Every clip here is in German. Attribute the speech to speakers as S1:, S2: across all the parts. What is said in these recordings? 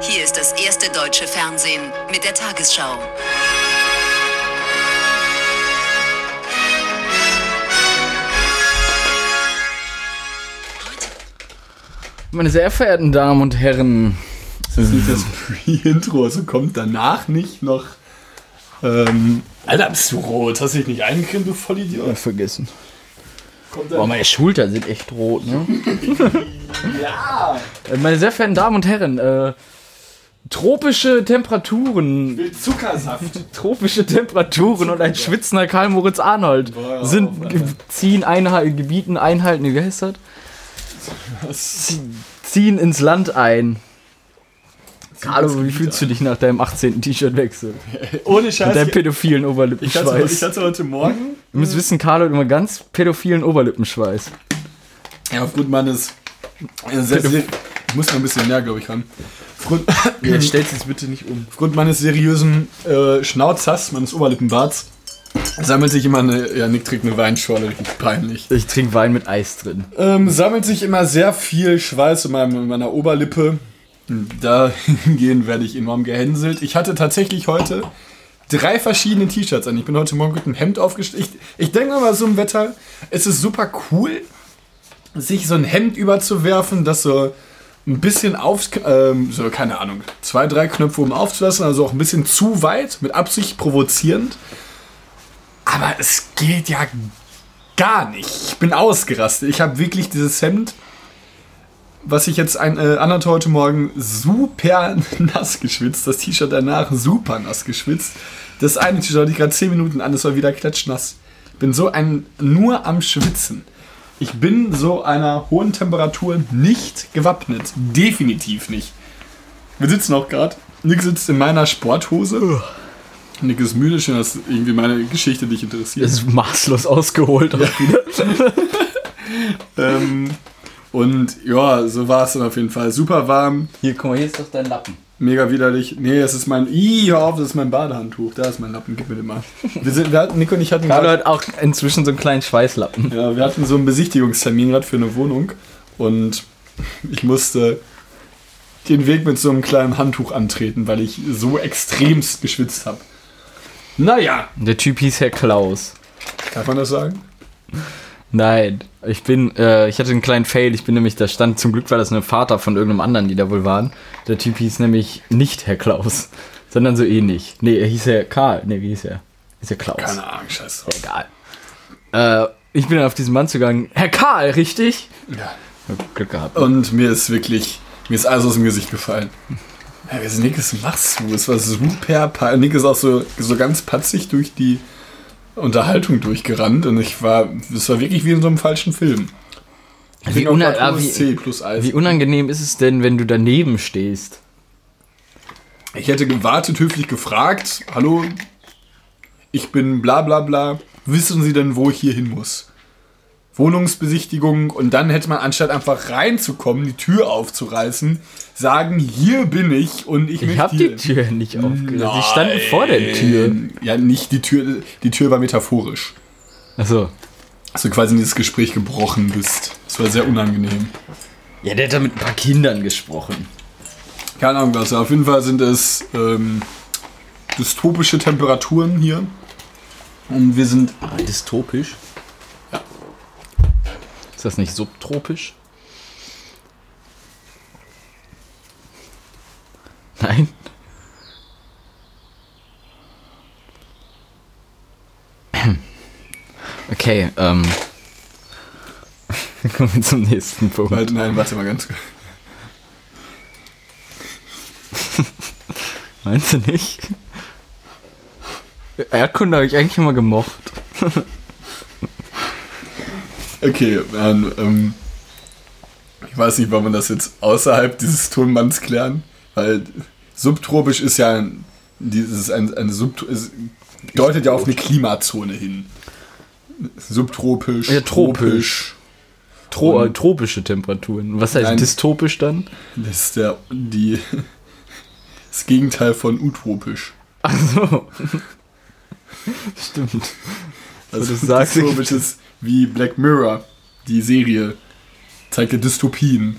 S1: Hier ist das erste deutsche Fernsehen mit der Tagesschau.
S2: Meine sehr verehrten Damen und Herren,
S3: Das ist nicht das Pre-Intro, also kommt danach nicht noch. Ähm, Alter, bist du rot? Hast du dich nicht eingecremt, du Vollidiot?
S2: äh, vergessen. Boah, meine Schultern sind echt rot, ne?
S3: ja!
S2: Äh, Meine sehr verehrten Damen und Herren, äh, tropische Temperaturen,
S3: Will Zuckersaft.
S2: tropische Temperaturen und ein schwitzender Karl Moritz Arnold
S3: Boah,
S2: sind,
S3: auf,
S2: ge- ziehen Einhal Gebieten Einhalten, wie heißt das? Zie- Ziehen ins Land ein. Carlo, wie fühlst du dich nach deinem 18. T-Shirt-Wechsel?
S3: Ohne
S2: Mit
S3: Scheiß.
S2: deinem
S3: Ich,
S2: pädophilen
S3: ich,
S2: Oberlippenschweiß.
S3: ich hatte heute Morgen,
S2: Du musst wissen, Carlo hat immer ganz pädophilen Oberlippenschweiß.
S3: ja, aufgrund meines. äh, ich muss noch ein bisschen näher, glaube ich, ran. Aufgrund,
S2: Ja, stell's jetzt bitte nicht um.
S3: aufgrund meines seriösen äh, Schnauzers, meines Oberlippenbarts, sammelt sich immer eine. Ja, Nick trägt eine Weinschorle, richtig peinlich.
S2: Ich trinke Wein mit Eis drin.
S3: Ähm, sammelt sich immer sehr viel Schweiß in, meinem, in meiner Oberlippe. Dahingehend werde ich enorm gehänselt. Ich hatte tatsächlich heute drei verschiedene T-Shirts an. Ich bin heute Morgen mit einem Hemd aufgestellt. Ich, ich denke mal bei so einem Wetter, es ist super cool, sich so ein Hemd überzuwerfen, das so ein bisschen auf, ähm, so keine Ahnung, zwei, drei Knöpfe oben aufzulassen, also auch ein bisschen zu weit, mit Absicht provozierend. Aber es geht ja gar nicht. Ich bin ausgerastet. Ich habe wirklich dieses Hemd, was ich jetzt ein, äh, anhatte heute Morgen, super nass geschwitzt. Das T-Shirt danach super nass geschwitzt. Das eine T-Shirt hatte ich gerade 10 Minuten an, das war wieder klatschnass. Bin so ein nur am Schwitzen. Ich bin so einer hohen Temperatur nicht gewappnet. Definitiv nicht. Wir sitzen auch gerade. Nick sitzt in meiner Sporthose. Nick ist müde, schön, dass irgendwie meine Geschichte dich interessiert.
S2: Das ist maßlos ausgeholt. wieder.
S3: Ähm, und ja, so war es dann auf jeden Fall. Super warm,
S2: Hier, guck mal, hier ist doch dein Lappen.
S3: Mega widerlich. Nee, es ist mein. Ih, hör auf, das ist mein Badehandtuch. Da ist mein Lappen, gib mir den mal. Wir sind, wir hatten, Nico und ich hatten
S2: Carlo hat auch inzwischen so einen kleinen Schweißlappen.
S3: ja, wir hatten so einen Besichtigungstermin gerade für eine Wohnung und ich musste den Weg mit so einem kleinen Handtuch antreten, weil ich so extremst geschwitzt habe. Naja,
S2: Der Typ hieß Herr Klaus.
S3: darf man das sagen?
S2: Nein, ich bin, äh, ich hatte einen kleinen Fail. Ich bin nämlich, da stand, zum Glück war das ein Vater von irgendeinem anderen, die da wohl waren. Der Typ hieß nämlich nicht Herr Klaus, sondern so ähnlich. Nee, er hieß Herr Karl. Nee, wie hieß er? Hieß er Klaus?
S3: Keine Ahnung, scheiß drauf.
S2: Egal. Äh, ich bin dann auf diesen Mann zugegangen. Herr Karl, richtig?
S3: Ja.
S2: Hab Glück gehabt.
S3: Und mir ist wirklich, mir ist alles aus dem Gesicht gefallen. Ja, Nick, was machst du? Es war super peinlich. Nick ist auch so, so ganz patzig durch die Unterhaltung durchgerannt und ich war, es war wirklich wie in so einem falschen Film.
S2: Wie,
S3: bin auch
S2: una
S3: grad
S2: ah, wie, wie unangenehm ist es denn, wenn du daneben stehst?
S3: Ich hätte gewartet, höflich gefragt, hallo, ich bin bla bla bla, wissen Sie denn, wo ich hier hin muss? Wohnungsbesichtigung und dann hätte man anstatt einfach reinzukommen, die Tür aufzureißen, sagen, hier bin ich und ich
S2: Ich
S3: möchte
S2: habe
S3: hier
S2: die Tür nicht aufgerissen. Sie standen vor der Tür.
S3: Ja, nicht die Tür, die Tür war metaphorisch.
S2: Achso.
S3: Dass du quasi in dieses Gespräch gebrochen bist. Das war sehr unangenehm.
S2: Ja, der hat da mit ein paar Kindern gesprochen.
S3: Keine Ahnung, was. Auf jeden Fall sind es ähm, dystopische Temperaturen hier. Und wir sind
S2: Ah, dystopisch? Ist das nicht subtropisch? Nein. Okay, ähm. Kommen wir zum nächsten Punkt.
S3: Warte, nein, warte mal ganz kurz.
S2: Meinst du nicht? Erdkunde habe ich eigentlich immer gemocht.
S3: Okay, dann, ähm, ich weiß nicht, wollen wir das jetzt außerhalb dieses Tonbands klären? Weil subtropisch ist ja ein, dieses ein, eine Sub deutet ja auf eine Klimazone hin. Subtropisch,
S2: Ja, tropisch. Tro äh, tropische Temperaturen. Was heißt
S3: Nein.
S2: dystopisch dann?
S3: Das ist der die das Gegenteil von utopisch.
S2: Ach so. Stimmt.
S3: Also
S2: das sagst
S3: dystopisch ist wie Black Mirror, die Serie zeigt ja Dystopien.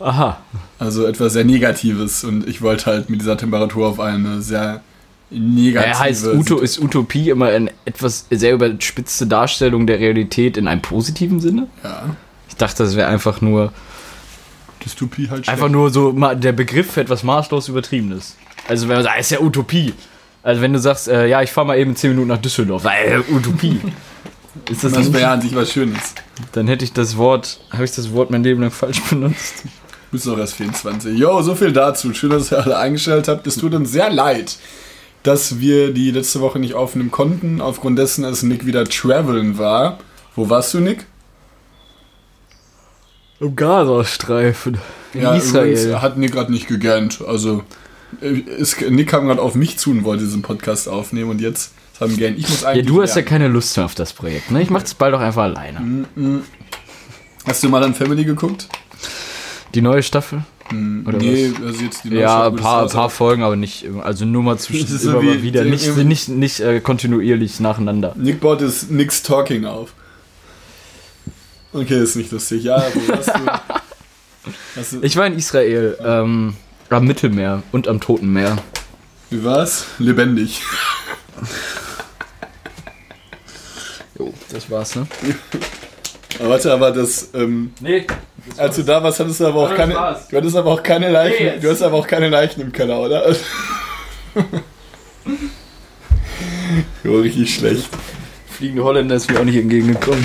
S2: Aha.
S3: Also etwas sehr Negatives und ich wollte halt mit dieser Temperatur auf eine sehr negative...
S2: Er heißt, Uto, ist Utopie immer eine etwas sehr überspitzte Darstellung der Realität in einem positiven Sinne?
S3: Ja,
S2: Ich dachte, das wäre einfach nur,
S3: Dystopie halt
S2: einfach nur so der Begriff für etwas maßlos Übertriebenes. Also wenn man sagt, es ist ja Utopie. Also wenn du sagst, äh, ja, ich fahre mal eben 10 Minuten nach Düsseldorf, äh, Utopie. Ist das,
S3: Das wäre an sich was Schönes.
S2: Dann hätte ich das Wort, habe ich das Wort mein Leben lang falsch benutzt.
S3: Du bist doch erst 24. Jo, so viel dazu. Schön, dass ihr alle eingestellt habt. Es tut uns sehr leid, dass wir die letzte Woche nicht aufnehmen konnten, aufgrund dessen, dass Nick wieder traveln war. Wo warst du, Nick?
S2: Im Gazastreifen. In
S3: ja,
S2: Israel.
S3: übrigens hat Nick gerade nicht gegönnt. Also, ist, Nick kam gerade auf mich zu und wollte diesen Podcast aufnehmen und jetzt haben gern. Ich muss
S2: ja,
S3: eigentlich.
S2: du hast ja
S3: lernen.
S2: keine Lust mehr auf das Projekt, ne? Ich mach das bald auch einfach alleine.
S3: Hast du mal an Family geguckt?
S2: Die neue Staffel? Oder
S3: nee, also jetzt die neue
S2: Ja, ein paar, paar Folgen, aber nicht, also nur mal zwischen
S3: ist so
S2: immer wieder, nicht,
S3: irgendwie-
S2: nicht, nicht äh, kontinuierlich nacheinander.
S3: Nick baut das Nick's Talking auf. Okay, ist nicht lustig. Ja, wo hast du. Hast du
S2: Ich war in Israel, ähm, am Mittelmeer und am Toten Meer.
S3: wie war's? Lebendig.
S2: Jo, das war's, ne?
S3: Aber warte, aber das, ähm,
S2: Nee.
S3: als du da warst, hattest du aber auch
S2: das
S3: keine.
S2: war's.
S3: Du hattest aber auch keine Leichen.
S2: Nee,
S3: du hast aber auch keine Leichen im Keller, oder? jo, richtig schlecht.
S2: Fliegende Holländer ist mir auch nicht entgegengekommen.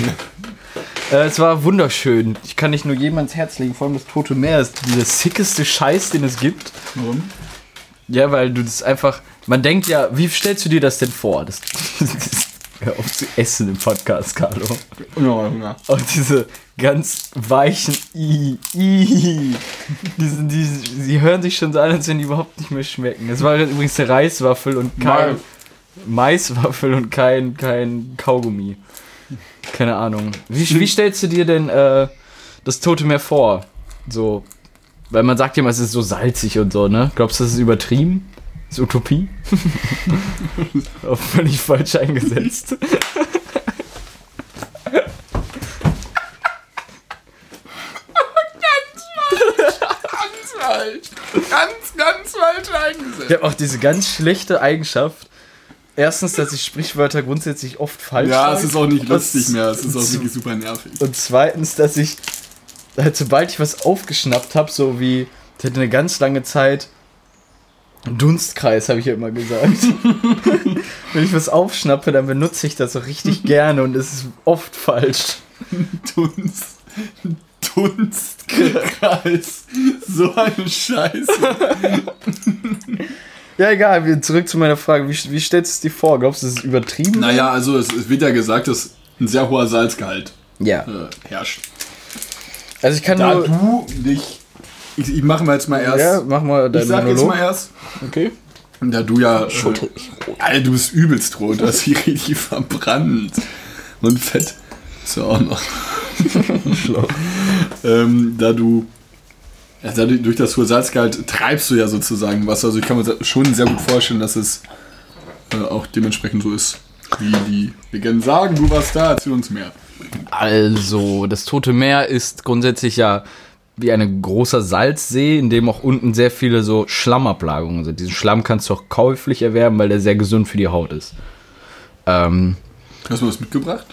S2: Äh, es war wunderschön. Ich kann nicht nur jedem ans Herz legen, vor allem das Tote Meer ist dieser sickeste Scheiß, den es gibt.
S3: Warum?
S2: Ja, weil du das einfach. Man denkt ja, wie stellst du dir das denn vor? Das, das, hör auf zu essen im Podcast, Carlo.
S3: Ja.
S2: Und diese ganz weichen I, I, diese, diese, sie hören sich schon so an, als wenn die überhaupt nicht mehr schmecken. Es war übrigens eine Reiswaffel und kein Maiswaffel und kein, kein Kaugummi. Keine Ahnung. Wie, wie stellst du dir denn äh, das Tote Meer vor? So, weil man sagt ja immer, es ist so salzig und so, ne? Glaubst du, das ist übertrieben? Das ist Utopie? Auch völlig falsch eingesetzt.
S3: Ganz falsch. Ganz, ganz falsch eingesetzt.
S2: Ich habe auch diese ganz schlechte Eigenschaft. Erstens, dass ich Sprichwörter grundsätzlich oft falsch
S3: Ja,
S2: sage.
S3: es ist auch nicht lustig mehr. Es ist auch wirklich super nervig.
S2: Und zweitens, dass ich, halt, sobald ich was aufgeschnappt habe, so wie, ich hatte eine ganz lange Zeit, Dunstkreis, habe ich ja immer gesagt. Wenn ich was aufschnappe, dann benutze ich das so richtig gerne und es ist oft falsch.
S3: Dunst. Dunstkreis. So eine Scheiße.
S2: Ja, egal, zurück zu meiner Frage. Wie, wie stellst du es dir vor? Glaubst du, es ist übertrieben?
S3: Naja, also es, wird ja gesagt, dass ein sehr hoher Salzgehalt
S2: Ja.
S3: äh, herrscht.
S2: Also ich kann
S3: Da
S2: nur...
S3: du dich. Ich, ich mache mal jetzt mal erst.
S2: Ja, mach mal
S3: ich
S2: deinen
S3: sag jetzt
S2: Monolog.
S3: mal erst.
S2: Okay.
S3: Da du ja. Äh, Alter, du bist übelst rot. Du hast dich richtig verbrannt. Und fett. Ist ja auch noch.
S2: Schlau.
S3: ähm, da du. Ja, dadurch, durch das hohe Salzgehalt treibst du ja sozusagen was. Also ich kann mir schon sehr gut vorstellen, dass es äh, auch dementsprechend so ist, wie die Legenden sagen. Du warst da, erzähl uns mehr.
S2: Also, das Tote Meer ist grundsätzlich ja wie ein großer Salzsee, in dem auch unten sehr viele so Schlammablagerungen sind. Diesen Schlamm kannst du auch käuflich erwerben, weil der sehr gesund für die Haut ist. Ähm,
S3: Hast du was mitgebracht?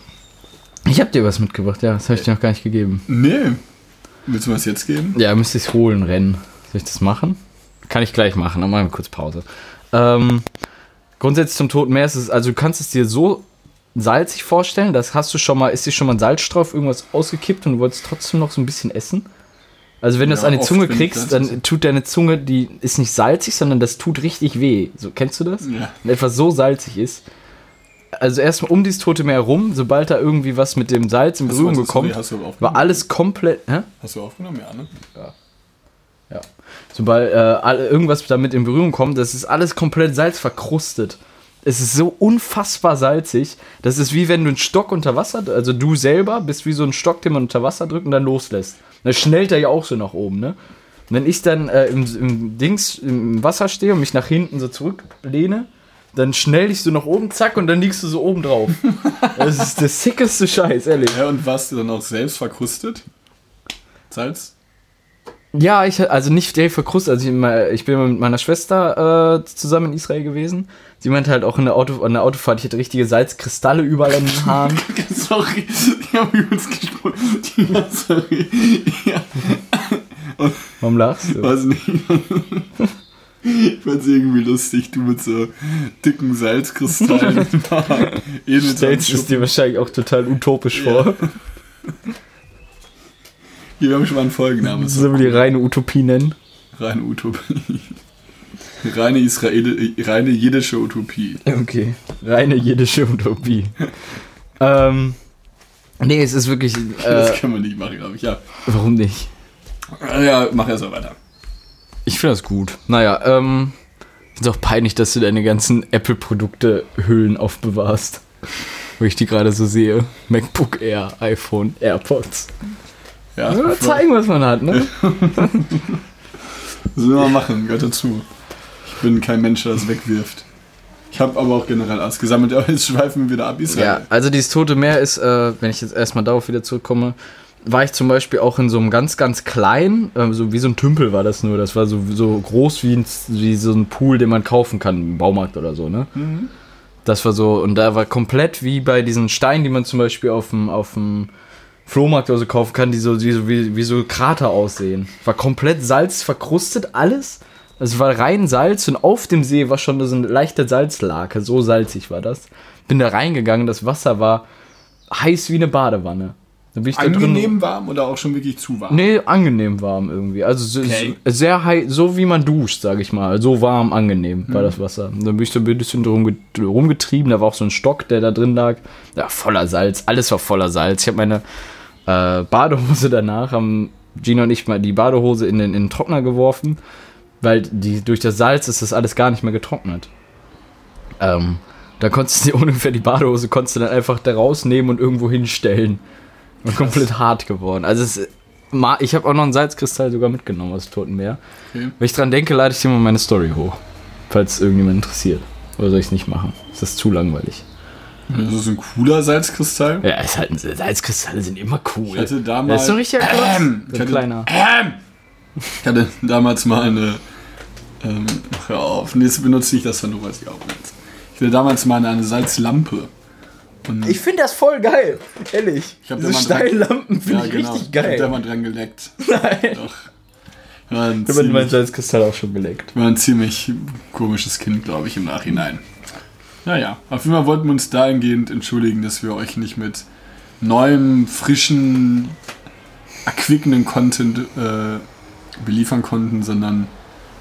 S2: ich habe dir was mitgebracht, ja, das habe ich dir noch gar nicht gegeben.
S3: Nee. Willst du was jetzt geben?
S2: Ja, müsste ich holen, rennen. Soll ich das machen? Kann ich gleich machen, dann machen wir kurz Pause. Ähm, grundsätzlich zum Toten Meer ist es, also du kannst es dir so salzig vorstellen, das hast du schon mal, ist dir schon mal ein Salzstreuer auf irgendwas ausgekippt und du wolltest trotzdem noch so ein bisschen essen? Also wenn du
S3: Ja,
S2: das an die Zunge kriegst,
S3: Salz
S2: dann tut deine Zunge, die ist nicht salzig, sondern das tut richtig weh. So, kennst du das?
S3: Ja.
S2: Wenn etwas so salzig ist. Also erstmal um dieses Tote Meer rum, sobald da irgendwie was mit dem Salz in Berührung gekommen, war alles komplett. Hä?
S3: Hast du aufgenommen? Ja, ne?
S2: Ja. Sobald äh, irgendwas damit in Berührung kommt, das ist alles komplett salzverkrustet. Es ist so unfassbar salzig. Das ist wie wenn du einen Stock unter Wasser, also du selber bist wie so ein Stock, den man unter Wasser drückt und dann loslässt. Dann schnellt er ja auch so nach oben, ne? Und wenn ich dann äh, im, im Dings im Wasser stehe und mich nach hinten so zurücklehne, dann schnell dich so nach oben, zack, und dann liegst du so oben drauf. das ist der sickeste Scheiß, ehrlich.
S3: Ja, und warst du dann auch selbst verkrustet? Salz?
S2: Ja, ich, also nicht direkt verkrustet. Also ich, ich bin mit meiner Schwester äh, zusammen in Israel gewesen. Sie meinte halt auch in der, Auto, an der Autofahrt, ich hatte richtige Salzkristalle überall in den Haaren.
S3: Sorry, ich habe übrigens gesprochen. Ja, sorry. Ja,
S2: Warum lachst du?
S3: weiß nicht. Ich fand's irgendwie lustig, du mit so dicken Salzkristallen. eh
S2: Stellst es dir wahrscheinlich auch total utopisch
S3: Ja.
S2: vor.
S3: Hier, wir haben schon mal einen Folgennamen.
S2: So wie die reine Utopie nennen.
S3: Reine Utopie. Reine Israel, reine jiddische Utopie.
S2: Okay. Reine jiddische Utopie. ähm. Nee, es ist wirklich. Äh,
S3: Das kann man nicht machen, glaube ich. Ja.
S2: warum nicht?
S3: Ja, mach erst mal weiter.
S2: Ich finde das gut. Naja, ähm. Ist auch peinlich, dass du deine ganzen Apple-Produkte-Hüllen aufbewahrst. Wo ich die gerade so sehe. MacBook Air, iPhone, AirPods.
S3: Ja,
S2: Ja, zeigen, was man hat, ne?
S3: Sollen wir mal machen, gehört dazu. Ich bin kein Mensch, der das wegwirft. Ich habe aber auch generell alles gesammelt, aber jetzt schweifen wir wieder ab
S2: Ja,
S3: Israel.
S2: also dieses Tote Meer ist, äh, wenn ich jetzt erstmal darauf wieder zurückkomme, war ich zum Beispiel auch in so einem ganz, ganz kleinen, äh, so wie so ein Tümpel war das nur. Das war so, so groß wie, ein, wie so ein Pool, den man kaufen kann im Baumarkt oder so, ne? Das war so, und da war komplett wie bei diesen Steinen, die man zum Beispiel auf dem, auf dem Flohmarkt oder so kaufen kann, die so, die so wie, wie so Krater aussehen. War komplett Salz verkrustet, alles. Es war rein Salz und auf dem See war schon so eine leichte Salzlake. So salzig war das. Bin da reingegangen, das Wasser war heiß wie eine Badewanne. Dann bin ich
S3: Angenehm warm oder auch schon wirklich zu warm?
S2: Nee, angenehm warm irgendwie. Also so,
S3: Okay.
S2: sehr heiß, so wie man duscht, sag ich mal. So warm, angenehm
S3: Mhm.
S2: war das Wasser. Und dann bin ich so ein bisschen drum, get- rumgetrieben. Da war auch so ein Stock, der da drin lag. Ja, voller Salz. Alles war voller Salz. Ich habe meine äh, Badehose danach, haben Gina und ich mal die Badehose in den, in den Trockner geworfen, weil die, durch das Salz ist das alles gar nicht mehr getrocknet. Ähm, da konntest du dir ungefähr die Badehose konntest du dann einfach da rausnehmen und irgendwo hinstellen. Und komplett hart geworden. Also es, ich habe auch noch einen Salzkristall sogar mitgenommen aus dem Toten Meer.
S3: Okay.
S2: Wenn ich dran denke, lade ich dir mal meine Story hoch. Falls irgendjemand interessiert. Oder soll ich es nicht machen? Ist das zu langweilig?
S3: Das ist ein cooler Salzkristall.
S2: Ja, ist halt ein, Salzkristalle sind immer cool.
S3: Ich hatte
S2: das
S3: damals,
S2: ist so ein richtiger.
S3: Ähm,
S2: so
S3: ich
S2: ein
S3: hatte-
S2: kleiner.
S3: ich hatte damals mal eine. Ähm, hör auf, und jetzt benutze ich das dann nur, weil ich auch benutze. Ich hatte damals mal eine, eine Salzlampe. Und
S2: Ich finde das voll geil. Ehrlich.
S3: Ich hab
S2: Diese Steinlampen finde
S3: ja,
S2: ich
S3: genau.
S2: richtig
S3: Ich hab da
S2: geil.
S3: mal dran geleckt.
S2: Nein.
S3: Doch.
S2: Ich habe meinen Salzkristall auch schon beleckt.
S3: war ein ziemlich komisches Kind, glaube ich, im Nachhinein. Naja, auf jeden Fall wollten wir uns dahingehend entschuldigen, dass wir euch nicht mit neuem, frischen, erquickenden Content äh, beliefern konnten, sondern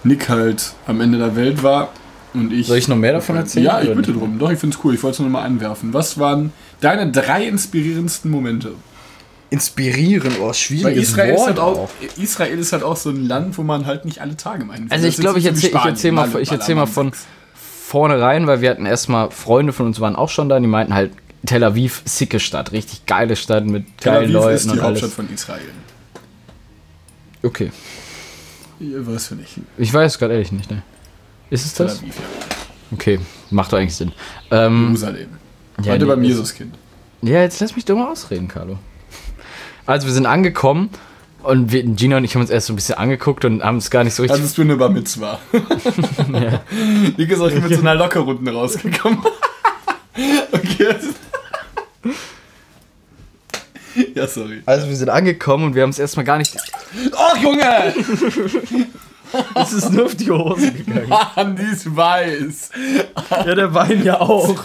S3: Nick halt am Ende der Welt war und ich.
S2: Soll ich noch mehr davon erzählen?
S3: Ja, ich bitte
S2: nicht?
S3: drum. Doch, ich finde es cool. Ich wollte es nur noch mal einwerfen. Was waren deine drei inspirierendsten Momente?
S2: Inspirieren, oh,
S3: Weil
S2: schwieriges
S3: Israel ist, halt auch, Israel ist halt auch so ein Land, wo man halt nicht alle Tage meinen
S2: Also ich glaube, ich erzähle ich erzähl mal, ich erzähl mal von vornherein, weil wir hatten erstmal Freunde von uns waren auch schon da, die meinten halt Tel Aviv, sicke Stadt, richtig geile Stadt mit
S3: Tel
S2: geilen
S3: Aviv
S2: Leuten
S3: ist die
S2: und
S3: Hauptstadt
S2: alles.
S3: von Israel.
S2: Okay,
S3: Ja, Weißt du nicht.
S2: ich weiß gerade ehrlich nicht, ne? Ist es
S3: Tel
S2: das?
S3: Aviv, ja.
S2: Okay, macht doch eigentlich Sinn. Ähm,
S3: Jerusalem.
S2: ja,
S3: Heute
S2: nee,
S3: beim Jesuskind.
S2: Ja, jetzt lass mich doch mal ausreden, Carlo. Also wir sind angekommen und wir, Gina und ich haben uns erst so ein bisschen angeguckt und haben es gar nicht so richtig
S3: Als es du eine Bar Mitzwa.
S2: ja.
S3: Nick ist auch mit so einer Lockerrunden rausgekommen. okay. ja, sorry.
S2: Also wir sind angekommen und wir haben es erstmal gar nicht.
S3: Oh, Junge!
S2: Es ist nur auf die Hose gegangen.
S3: Mann, die ist weiß.
S2: Ja, der Wein ja auch.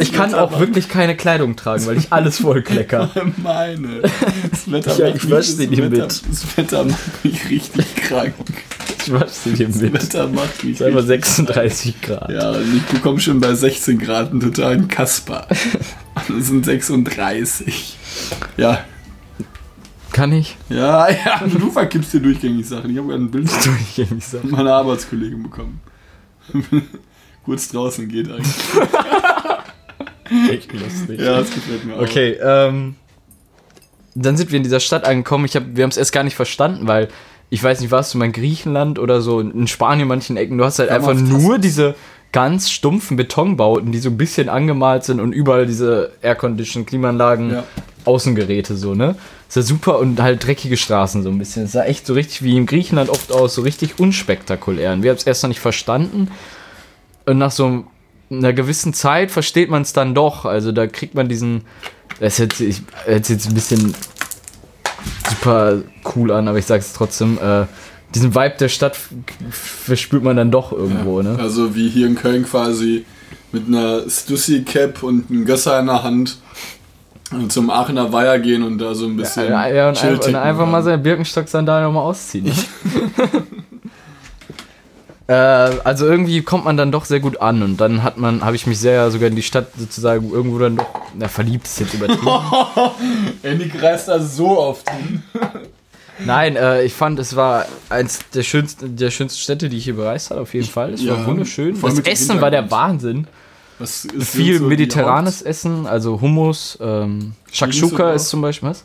S2: Ich kann auch wirklich keine Kleidung tragen, weil ich alles voll klecker.
S3: Meine. Das Wetter
S2: ich
S3: das
S2: dir
S3: Wetter-
S2: mit.
S3: Das Wetter macht mich richtig krank.
S2: Ich wasche sie dir
S3: Das
S2: mit.
S3: Wetter macht mich
S2: einfach
S3: richtig
S2: 36 Grad.
S3: Ja, und ich bekomme schon bei 16 Grad einen totalen Kasper. Es sind 36. Ja.
S2: Kann ich?
S3: Ja, ja, du verkippst dir durchgängig Sachen. Ich habe ein Bild
S2: so.
S3: von meiner Arbeitskollegin bekommen. Kurz draußen geht eigentlich.
S2: Echt lustig.
S3: Ja, das gefällt mir auch.
S2: Okay, ähm. Dann sind wir in dieser Stadt angekommen. Ich hab, wir haben es erst gar nicht verstanden, weil ich weiß nicht, warst du mal in Griechenland oder so in Spanien in manchen Ecken. Du hast halt einfach nur diese, ganz stumpfen Betonbauten, die so ein bisschen angemalt sind und überall diese Aircondition, Klimaanlagen,
S3: Ja.
S2: Außengeräte so, ne? Ist ja super und halt dreckige Straßen so ein bisschen. Es sah echt so richtig wie in Griechenland oft aus, so richtig unspektakulär. Und wir haben es erst noch nicht verstanden. Und nach so einer gewissen Zeit versteht man es dann doch. Also da kriegt man diesen. Das sich hört sich jetzt ein bisschen super cool an, aber ich sag's trotzdem. Äh, diesen Vibe der Stadt verspürt man dann doch irgendwo, ne?
S3: Also wie hier in Köln quasi mit einer Stussy-Cap und einem Gösser in der Hand zum Aachener Weiher gehen und da so ein bisschen
S2: Ja, ja und, ein, und einfach mal seine Birkenstock-Sandalen nochmal ausziehen. Ne? äh, also irgendwie kommt man dann doch sehr gut an und dann hat man, habe ich mich sehr sogar in die Stadt sozusagen irgendwo dann doch, na verliebt ist jetzt übertrieben.
S3: Andy reist da so oft hin.
S2: Nein, äh, ich fand, es war eins der schönsten, der schönsten Städte, die ich hier bereist habe, auf jeden Fall. Es
S3: Ja,
S2: war wunderschön. Das Essen war der. Wahnsinn. Viel
S3: so
S2: mediterranes Essen, also Hummus, ähm, Shakshuka ist zum Beispiel was?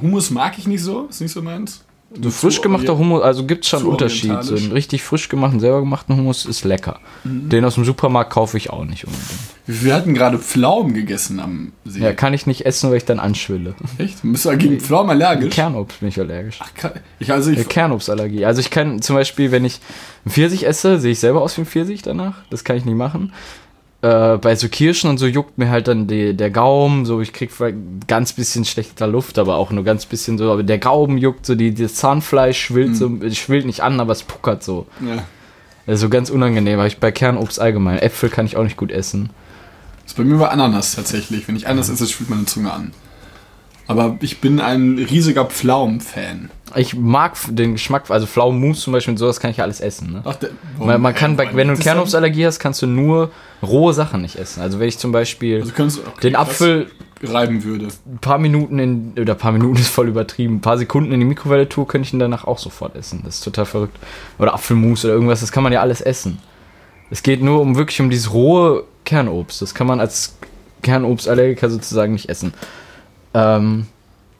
S3: Hummus mag ich nicht so, ist nicht so meins.
S2: So frisch gemachter Hummus, also gibt es schon einen Unterschied. So einen richtig frisch gemachten, selber gemachten Hummus ist lecker.
S3: Mhm.
S2: Den aus dem Supermarkt kaufe ich auch nicht unbedingt.
S3: Wir hatten gerade Pflaumen gegessen am See.
S2: Ja, kann ich nicht essen, weil ich dann anschwille.
S3: Echt? Bist du gegen Pflaumen allergisch?
S2: Kernobst bin ich allergisch.
S3: Ach, ich, also ich,
S2: Ja, Kernobstallergie. Also ich kann zum Beispiel, wenn ich einen Pfirsich esse, sehe ich selber aus wie ein Pfirsich danach. Das kann ich nicht machen. Äh, bei so Kirschen und so juckt mir halt dann die, der Gaumen, so ich krieg ganz bisschen schlechter Luft, aber auch nur ganz bisschen so, aber der Gaumen juckt so, die, das Zahnfleisch schwillt so, schwillt nicht an, aber es puckert so.
S3: ja.
S2: Also ganz unangenehm, habe ich bei Kernobst allgemein. Äpfel kann ich auch nicht gut essen.
S3: Das ist bei mir bei Ananas tatsächlich. Wenn ich Ananas esse, schwillt meine Zunge an. Aber ich bin ein riesiger Pflaumen-Fan.
S2: Ich mag den Geschmack, also Pflaumenmus zum Beispiel, sowas kann ich ja alles essen. Ne?
S3: Ach, der,
S2: Man, man kann,
S3: äh,
S2: bei, wenn du? Kernobstallergie hast, kannst du nur rohe Sachen nicht essen. Also wenn ich zum Beispiel
S3: Also okay,
S2: den Apfel
S3: reiben würde.
S2: ein paar Minuten in, oder ein paar Minuten ist voll übertrieben, ein paar Sekunden in die Mikrowelle tue, könnte ich ihn danach auch sofort essen. Das ist total verrückt. Oder Apfelmus oder irgendwas, das kann man ja alles essen. Es geht nur um wirklich um dieses rohe Kernobst. Das kann man als Kernobstallergiker sozusagen nicht essen. Ähm,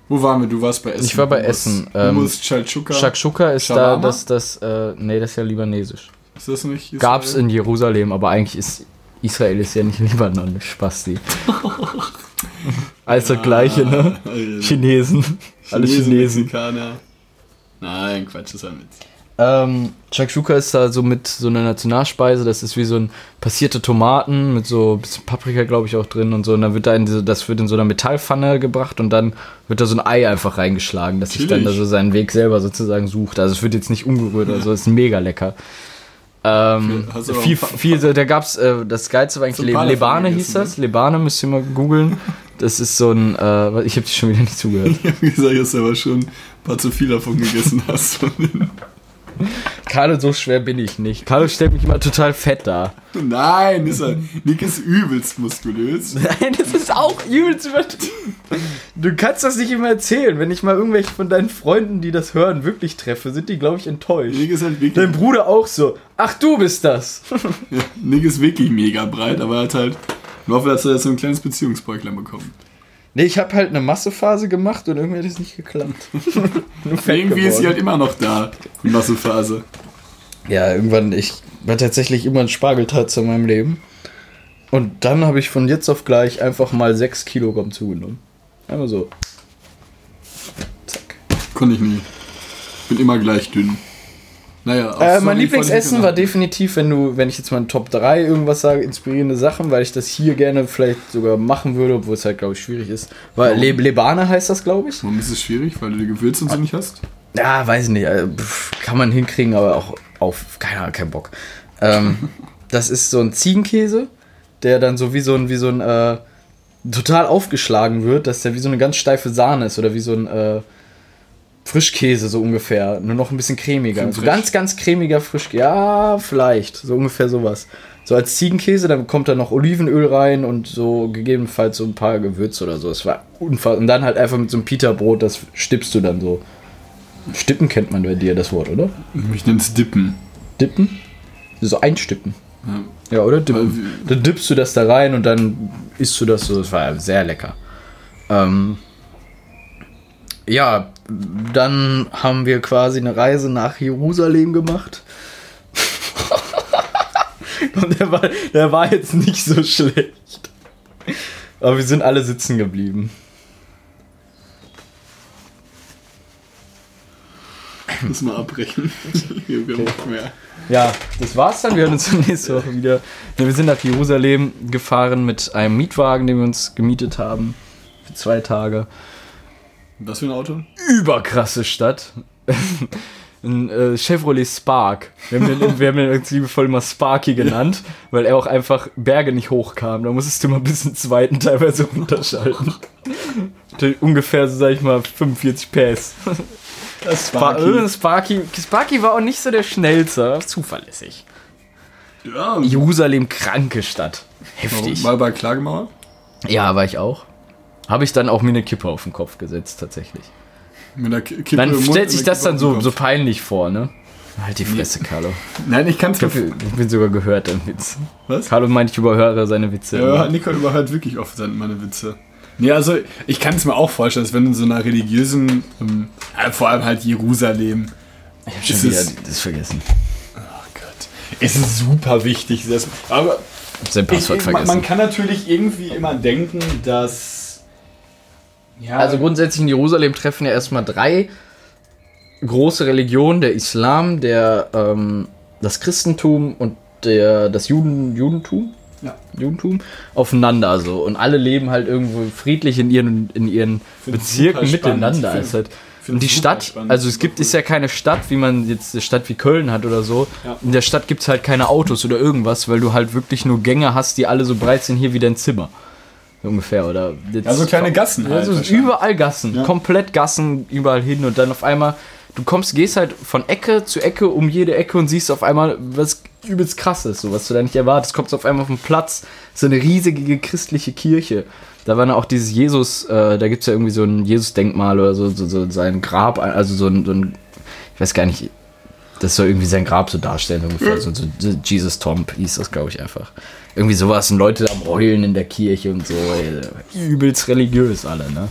S3: Wo waren wir? Du warst bei Essen.
S2: Ich war bei
S3: Hummus.
S2: Essen,
S3: Hummus, Chalchuka.
S2: Shakshuka ist
S3: Shawarma?
S2: da das, das, äh, nee, das ist ja libanesisch.
S3: Ist das nicht? Israel?
S2: Gab's in Jerusalem, aber eigentlich ist Israel ist ja nicht Libanon, Spasti. Alles das gleiche, ne?
S3: Alter.
S2: Chinesen. Alle Chinesen.
S3: Mexikaner. Nein, Quatsch, ist ein Witz.
S2: Ähm, Shakshuka ist da so mit so einer Nationalspeise, das ist wie so ein passierte Tomaten mit so ein bisschen Paprika, glaube ich, auch drin und so. Und dann wird da in diese, das wird in so einer Metallpfanne gebracht und dann wird da so ein Ei einfach reingeschlagen, dass sich dann da so seinen Weg selber sozusagen sucht. Also es wird jetzt nicht umgerührt oder so, ist mega lecker. Ähm, viel,
S3: paar-
S2: viel, so, da gab's, äh, das Geilste war eigentlich Le Lebane hieß
S3: gegessen, ne?
S2: das. Lebane müsst ihr mal googeln. Das ist so ein, äh, ich habe dir schon wieder nicht zugehört.
S3: Ich habe gesagt, dass du aber schon ein paar zu viel davon gegessen hast.
S2: Carlo, so schwer bin ich nicht. Carlo stellt mich immer total fett dar.
S3: Nein, ist er, Nick ist übelst muskulös.
S2: Nein, das ist auch übelst übertrieben. Du kannst das nicht immer erzählen. Wenn ich mal irgendwelche von deinen Freunden, die das hören, wirklich treffe, sind die, glaube ich, enttäuscht.
S3: Nick ist halt
S2: Dein
S3: wirklich,
S2: Bruder auch so. Ach, du bist das.
S3: ja, Nick ist wirklich mega breit, aber er hat halt, im Laufe hat er jetzt so ein kleines Beziehungsbräuchlein bekommen.
S2: Nee, ich habe halt eine Massephase gemacht und irgendwie hat es nicht geklappt.
S3: Irgendwie ist sie halt
S2: geworden.
S3: immer noch da, die Massephase.
S2: Ja, irgendwann, ich war tatsächlich immer ein Spargeltatz in meinem Leben. Und dann habe ich von jetzt auf gleich einfach mal 6 Kilogramm zugenommen. Einmal so. Zack.
S3: Konnte ich nie. Bin immer gleich dünn. Naja,
S2: Äh, mein Lieblingsessen war definitiv, wenn du, wenn ich jetzt mal in Top 3 irgendwas sage, inspirierende Sachen, weil ich das hier gerne vielleicht sogar machen würde, obwohl es halt, glaube ich, schwierig ist. Weil? Le Lebane heißt das, glaube ich.
S3: Warum ist es schwierig? Weil du die Gewürze und so nicht hast?
S2: Ja, weiß ich nicht. äh, pff, Kann man hinkriegen, aber auch auf, keine Ahnung, kein Bock. Ähm, das ist so ein Ziegenkäse, der dann so wie so ein, wie so ein, äh, total aufgeschlagen wird, dass der wie so eine ganz steife Sahne ist oder wie so ein, äh, Frischkäse so ungefähr, nur noch ein bisschen cremiger. So ganz, ganz cremiger Frischkäse. Ja, vielleicht, so ungefähr sowas. So als Ziegenkäse, dann kommt da noch Olivenöl rein und so gegebenenfalls so ein paar Gewürze oder so. Es war unfassbar. Und dann halt einfach mit so einem Pita-Brot, das stippst du dann so. Stippen kennt man bei dir das Wort, oder?
S3: Ich nenne es Dippen.
S2: Dippen? So einstippen.
S3: Ja.
S2: Ja, oder? Dippen. Dann dippst du das da rein und dann isst du das so. Das war sehr lecker. Ähm, ja, dann haben wir quasi eine Reise nach Jerusalem gemacht. Und der war, der war jetzt nicht so schlecht. Aber wir sind alle sitzen geblieben.
S3: Muss mal abbrechen. Wir haben nicht mehr.
S2: Ja, das war's dann. Wir hören uns nächste Woche wieder. Ja, wir sind nach Jerusalem gefahren mit einem Mietwagen, den wir uns gemietet haben. Für zwei Tage.
S3: Was für ein Auto?
S2: Überkrasse Stadt. Ein äh, Chevrolet Spark. Wir haben, den, wir haben den ganz liebevoll immer Sparky genannt, weil er auch einfach Berge nicht hochkam. Da musstest du mal bis zum zweiten teilweise runterschalten. Ungefähr, so sag ich mal, 45 PS.
S3: Das
S2: Sparky. Äh, Sparky. Sparky war auch nicht so der schnellste, aber zuverlässig.
S3: Ja,
S2: Jerusalem, kranke Stadt. Heftig.
S3: Mal bei Klagemauer?
S2: Ja, war ich auch. Habe ich dann auch mir eine Kippe auf den Kopf gesetzt, tatsächlich.
S3: Mit Ki- Kippe
S2: Dann
S3: im Mund
S2: stellt sich das
S3: Kippe
S2: dann so, so peinlich vor, ne? Halt die Fresse, Carlo.
S3: Nein, ich kann es
S2: Ich, hab, ich bin sogar gehört, dein Witz.
S3: Was?
S2: Carlo meint, ich überhöre seine Witze.
S3: Ja, Nico überhört wirklich oft meine Witze. Nee, also ich kann es mir auch vorstellen, dass wenn in so einer religiösen, ähm, vor allem halt Jerusalem,
S2: ich hab schon
S3: ist
S2: wieder
S3: es-
S2: das vergessen.
S3: oh Gott, es ist super wichtig. Das, aber
S2: Ich hab sein Passwort
S3: ich, man,
S2: vergessen.
S3: man kann natürlich irgendwie immer denken, dass ja,
S2: Also grundsätzlich in Jerusalem treffen ja erstmal drei große Religionen, der Islam, der, ähm, das Christentum und der, das Juden, Judentum.
S3: Ja.
S2: Judentum aufeinander so und alle leben halt irgendwo friedlich in ihren in ihren Bezirken miteinander
S3: Find-
S2: halt und die Stadt
S3: spannend.
S2: also es gibt ist ja keine Stadt wie man jetzt eine Stadt wie Köln hat oder so
S3: Ja.
S2: in der Stadt gibt es halt keine Autos oder irgendwas weil du halt wirklich nur Gänge hast die alle so breit sind hier wie dein Zimmer ungefähr oder? Jetzt
S3: Ja, so kleine Gassen halt
S2: also überall Gassen
S3: Ja.
S2: komplett Gassen überall hin und dann auf einmal du kommst gehst halt von Ecke zu Ecke um jede Ecke und siehst auf einmal was übelst krasses so was du da nicht erwartest. Kommst auf einmal auf den Platz so eine riesige christliche Kirche. Da war dann auch dieses Jesus äh, da gibt es ja irgendwie so ein Jesus-Denkmal oder so, so, so sein Grab also so ein, so ein ich weiß gar nicht das soll irgendwie sein Grab so darstellen ungefähr so, so, so Jesus Tomb hieß das glaube ich einfach irgendwie sowas und Leute am heulen in der Kirche und so ey, übelst religiös alle ne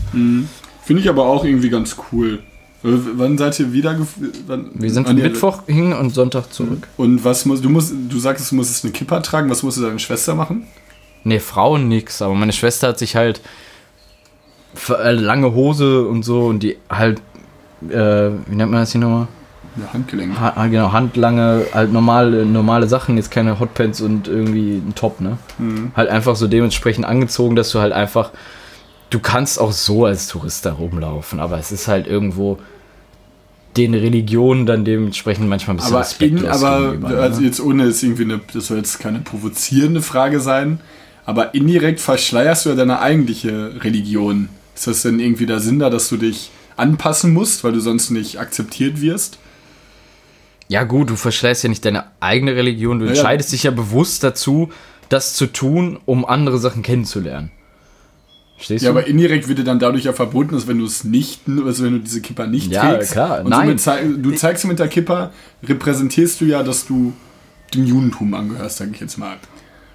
S3: finde ich aber auch irgendwie ganz cool. Äh, Wann seid ihr wieder? Wann,
S2: Wir sind
S3: ihr-
S2: Mittwoch hin und Sonntag zurück.
S3: Und was muss du musst du sagst, du musstest eine Kippa tragen. Was musste deine Schwester machen?
S2: Nee, Frauen nix, aber meine Schwester hat sich halt äh, lange Hose und so und die halt, äh, wie nennt man das hier nochmal?
S3: Ja, Handgelenk.
S2: Ha, genau, handlange, halt normale, normale Sachen, jetzt keine Hotpants und irgendwie ein Top, ne?
S3: Mhm.
S2: Halt einfach so dementsprechend angezogen, dass du halt einfach, du kannst auch so als Tourist da rumlaufen, aber es ist halt irgendwo den Religionen dann dementsprechend manchmal ein bisschen
S3: Aber, in,
S2: respektlos
S3: aber
S2: gegenüber, ne?
S3: also jetzt ohne jetzt irgendwie eine, das soll jetzt keine provozierende Frage sein, aber indirekt verschleierst du ja deine eigentliche Religion. Ist das denn irgendwie der Sinn da, dass du dich anpassen musst, weil du sonst nicht akzeptiert wirst?
S2: Ja, gut, du verschleißt ja nicht deine eigene Religion, du
S3: Ja, ja.
S2: entscheidest dich ja bewusst dazu, das zu tun, um andere Sachen kennenzulernen. Verstehst
S3: Ja,
S2: du?
S3: aber indirekt wird dir dann dadurch ja verboten, dass wenn du es nicht, also wenn du diese Kippa nicht
S2: Ja,
S3: trägst,
S2: klar,
S3: und
S2: nein.
S3: somit du zeigst mit der Kippa, repräsentierst du ja, dass du dem Judentum angehörst, sage ich jetzt mal.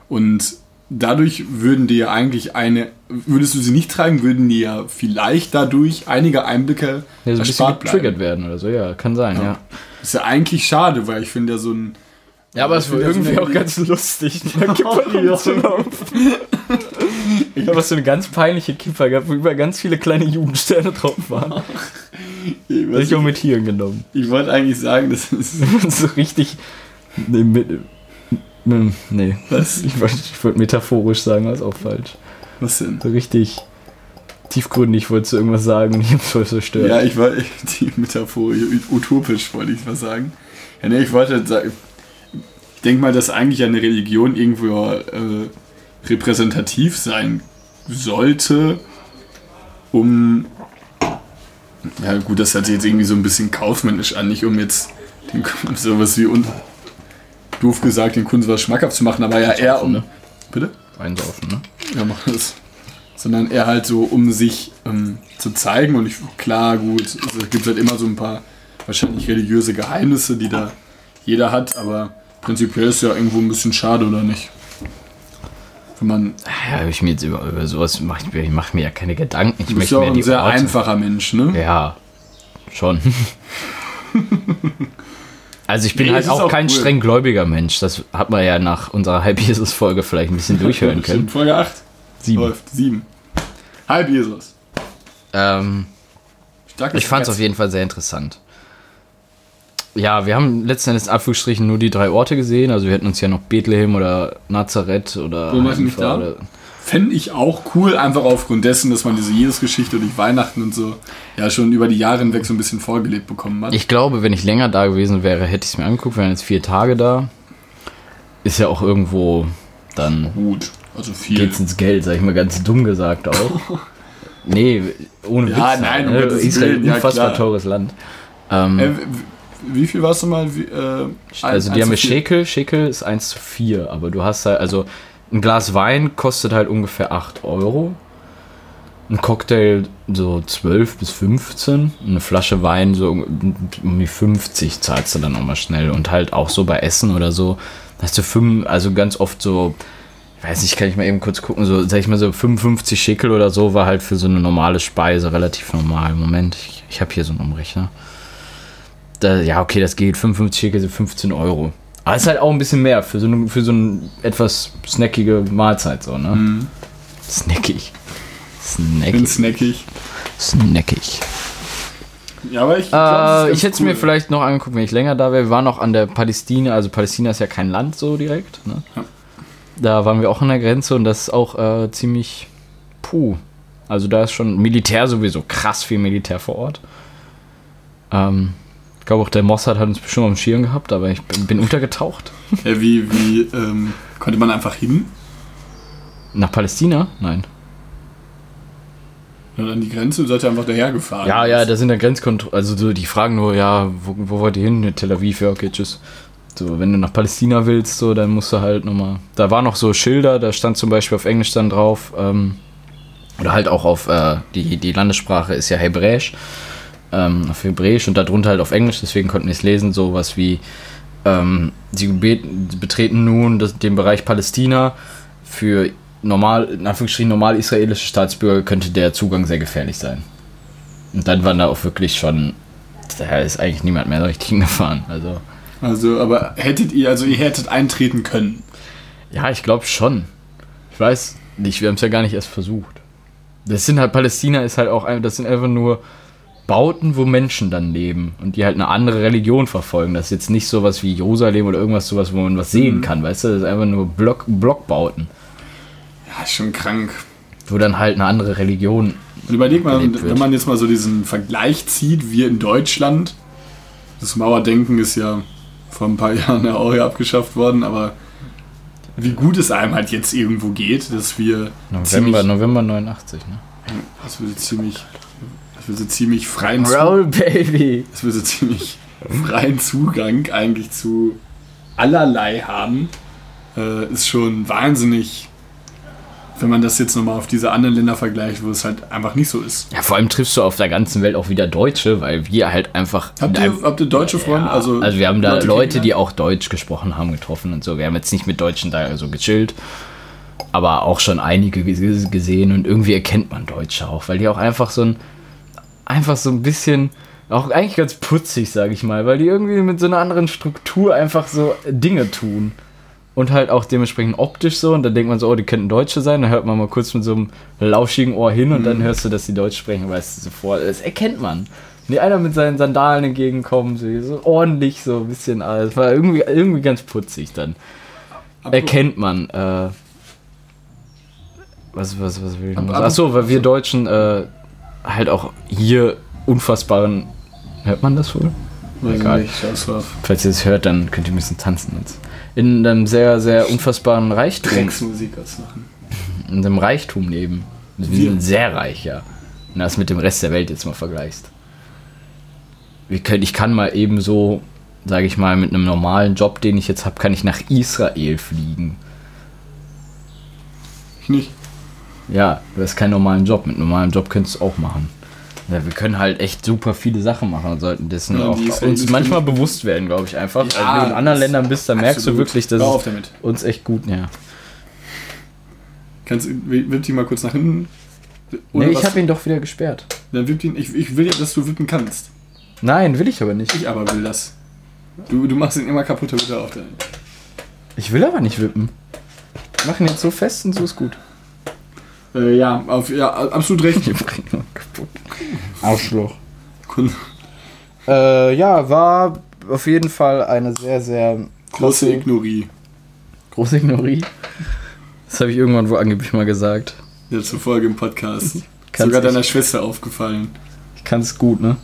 S3: Und dadurch würden dir ja eigentlich eine, würdest du sie nicht tragen, würden dir ja vielleicht dadurch einige Einblicke
S2: ja, so ein bisschen getriggert werden oder so, ja, kann sein, ja.
S3: Ist ja eigentlich schade, weil ich finde ja so ein
S2: Ja, aber es war irgendwie auch ganz lustig, einer Kipper rumzulaufen. Ich habe so eine ganz peinliche Kipper gehabt, wo über ganz viele kleine Jugendsterne drauf waren.
S3: ich,
S2: ich auch mit hier genommen.
S3: ich wollte eigentlich sagen, das ist
S2: so richtig. Nee, mit, mm, nee.
S3: was,
S2: Ich wollte ich wollte metaphorisch sagen, aber ist auch falsch.
S3: was denn?
S2: So richtig tiefgründig wolltest du irgendwas sagen und ich hab's voll zerstört.
S3: Ja, ich war die Metaphor utopisch, wollte ich mal sagen. Ja, nee, ich wollte sagen, ich denke mal, dass eigentlich eine Religion irgendwo äh, repräsentativ sein sollte, um. Ja, gut, das hört sich jetzt irgendwie so ein bisschen kaufmännisch an, nicht um jetzt den, sowas wie un, doof gesagt den Kunden was schmackhaft zu machen, aber ja eher um.
S2: ne?
S3: Bitte?
S2: Einsaufen, ne?
S3: Ja, mach das. Sondern eher halt so, um sich ähm, zu zeigen. Und ich, klar, gut, es gibt halt immer so ein paar wahrscheinlich religiöse Geheimnisse, die da jeder hat, aber prinzipiell ist ja irgendwo ein bisschen schade, oder nicht? Wenn man.
S2: Ja, ich mir jetzt über, über sowas mache ich, ich mach mir ja keine Gedanken. Ich
S3: Du bist ja auch ein sehr
S2: Orte-
S3: einfacher Mensch, ne?
S2: Ja, schon. Also ich bin
S3: Nee,
S2: halt auch
S3: auch
S2: kein
S3: cool.
S2: streng gläubiger Mensch. Das hat man ja nach unserer Halb-Jesus-Folge vielleicht ein bisschen durchhören können.
S3: Folge 8.
S2: Sieben.
S3: Läuft. 7. Halb Jesus.
S2: Ähm,
S3: Starkes
S2: ich fand es auf jeden Fall sehr interessant. Ja, wir haben letzten Endes in Anführungsstrichen nur die drei Orte gesehen. Also wir hätten uns ja noch Bethlehem oder Nazareth oder...
S3: Wo warst du nicht da? Fände ich auch cool, einfach aufgrund dessen, dass man diese Jesus-Geschichte durch Weihnachten und so ja schon über die Jahre hinweg so ein bisschen vorgelebt bekommen hat.
S2: Ich glaube, wenn ich länger da gewesen wäre, hätte ich es mir angeguckt. Wir waren jetzt vier Tage da. Ist ja auch irgendwo dann
S3: Gut, also viel.
S2: geht's ins Geld, sag ich mal ganz dumm gesagt auch. nee, ohne
S3: Ja,
S2: Witz.
S3: nein,
S2: ne?
S3: Gottes
S2: Israel
S3: ja,
S2: unfassbar
S3: klar.
S2: teures Land. Ähm,
S3: Äh, wie viel warst du mal? Wie, äh,
S2: also
S3: ein-
S2: die haben wir? Schekel, Schekel ist 1 zu 4, aber du hast halt, also ein Glas Wein kostet halt ungefähr 8 Euro. Ein Cocktail so 12 bis 15. Eine Flasche Wein so um die 50 zahlst du dann auch mal schnell. Und halt auch so bei Essen oder so, hast du fünf, also ganz oft so, ich weiß nicht, kann ich mal eben kurz gucken, so, sag ich mal so 55 Schekel oder so war halt für so eine normale Speise relativ normal. Moment, ich, ich habe hier so einen Umrechner. Da, ja, okay, das geht. 55 Schekel sind 15 Euro. Aber es ist halt auch ein bisschen mehr für so eine, für so eine etwas snackige Mahlzeit, so, ne?
S3: Mhm.
S2: Snackig.
S3: Bin
S2: Snackig.
S3: snackig.
S2: Snackig.
S3: Ja, aber ich glaub,
S2: Äh, ich hätte es
S3: cool.
S2: mir vielleicht noch angeguckt, wenn ich länger da wäre. Wir waren noch an der Palästina, also Palästina ist ja kein Land so direkt. Ne?
S3: Ja.
S2: Da waren wir auch an der Grenze und das ist auch äh, ziemlich puh. Also da ist schon Militär sowieso krass viel Militär vor Ort. Ähm, ich glaube auch der Mossad hat uns bestimmt am Schirm gehabt, aber ich bin, bin untergetaucht.
S3: Ja, wie, wie ähm, konnte man einfach hin?
S2: Nach Palästina? Nein.
S3: Und an die Grenze seid ihr einfach dahergefahren.
S2: Ja, ja, da sind dann Grenzkontrollen. Also so, die fragen nur, ja, wo, wo wollt ihr hin? Tel Aviv, ja, okay, tschüss. So, wenn du nach Palästina willst, so, dann musst du halt nochmal. Da waren noch so Schilder, da stand zum Beispiel auf Englisch dann drauf, ähm, oder halt auch auf, äh, die, die Landessprache ist ja Hebräisch, ähm, auf Hebräisch und darunter halt auf Englisch, deswegen konnten wir es lesen, sowas wie, ähm, sie bet- betreten nun das, den Bereich Palästina für normal, in Anführungsstrichen normal israelische Staatsbürger könnte der Zugang sehr gefährlich sein. Und dann waren da auch wirklich schon, da ist eigentlich niemand mehr richtig hingefahren. Also,
S3: Also, aber hättet ihr, also ihr hättet eintreten können.
S2: ja, ich glaube schon. Ich weiß nicht, wir haben es ja gar nicht erst versucht. Das sind halt, Palästina ist halt auch, das sind einfach nur Bauten, wo Menschen dann leben und die halt eine andere Religion verfolgen. Das ist jetzt nicht sowas wie Jerusalem oder irgendwas sowas, wo man was sehen kann, weißt du? Das ist einfach nur Block, Blockbauten,
S3: Ja, ist schon krank.
S2: wo dann halt eine andere Religion
S3: Und überleg mal,
S2: wird.
S3: wenn man jetzt mal so diesen Vergleich zieht, wir in Deutschland, das Mauerdenken ist ja vor ein paar Jahren ja auch ja abgeschafft worden, aber wie gut es einem halt jetzt irgendwo geht, dass wir
S2: November, November 89, ne?
S3: dass wir so ziemlich, dass wir so ziemlich freien,
S2: Roll Baby.
S3: dass wir so ziemlich freien Zugang eigentlich zu allerlei haben, äh, ist schon wahnsinnig, wenn man das jetzt nochmal auf diese anderen Länder vergleicht, wo es halt einfach nicht so ist.
S2: Ja, vor allem triffst du auf der ganzen Welt auch wieder Deutsche, weil wir halt einfach.
S3: Habt ihr, habt ihr deutsche Freunde?
S2: Ja,
S3: also,
S2: also, wir haben da Leute,
S3: kennengelernt?
S2: die auch Deutsch gesprochen haben, getroffen und so. Wir haben jetzt nicht mit Deutschen da so gechillt, aber auch schon einige ges- gesehen und irgendwie erkennt man Deutsche auch, weil die auch einfach so ein, einfach so ein bisschen, auch eigentlich ganz putzig, sage ich mal, weil die irgendwie mit so einer anderen Struktur einfach so Dinge tun. Und halt auch dementsprechend optisch so. Und dann denkt man so, oh, die könnten Deutsche sein. Dann hört man mal kurz mit so einem lauschigen Ohr hin und dann
S3: Mhm.
S2: hörst du, dass die Deutsch sprechen, weißt du sofort. Das erkennt man. Wenn einer mit seinen Sandalen entgegenkommt, so, so ordentlich, so ein bisschen alles. War irgendwie, irgendwie ganz putzig dann. Erkennt man. Äh, was, was, was will ich noch sagen? Achso, weil wir Deutschen äh, halt auch hier unfassbaren. Hört man das wohl?
S3: Weiß
S2: Egal.
S3: ich nicht,
S2: Falls ihr es hört, dann könnt ihr ein bisschen tanzen. Jetzt. In einem sehr, sehr unfassbaren Reichtum.
S3: Drecksmusik ausmachen.
S2: In einem Reichtum leben. Wir
S3: Wir.
S2: sind sehr reich, ja. Wenn du das mit dem Rest der Welt jetzt mal vergleichst. Wir können, ich kann mal eben so, sage ich mal, mit einem normalen Job, den ich jetzt habe, kann ich nach Israel fliegen.
S3: Ich nicht.
S2: Ja, du hast keinen normalen Job. Mit einem normalen Job könntest du auch machen. Ja, wir können halt echt super viele Sachen machen und sollten dessen
S3: Ja,
S2: auch uns manchmal bewusst werden, glaube ich, einfach.
S3: Ja,
S2: also wenn du in anderen Ländern bist, dann merkst du wirklich, dass
S3: auf damit.
S2: uns echt gut, ja.
S3: Kannst, wipp die mal kurz nach hinten.
S2: Nee, ich habe ihn doch wieder gesperrt.
S3: Dann wipp ihn. Ich, ich will ja, dass du wippen kannst.
S2: Nein, will ich aber nicht.
S3: Ich aber will das. Du, du machst ihn immer kaputt, damit er auf der.
S2: Ich will aber nicht wippen. Mach ihn jetzt so fest und so ist gut.
S3: Äh, ja, auf, ja, absolut recht.
S2: kaputt. Arschloch. Äh, ja, war auf jeden Fall eine sehr, sehr
S3: Große Ignorie.
S2: große Ignorie. Das habe ich irgendwann wo angeblich mal gesagt.
S3: Letzte Folge im Podcast. Sogar deiner Schwester aufgefallen.
S2: Ich kann es gut, ne?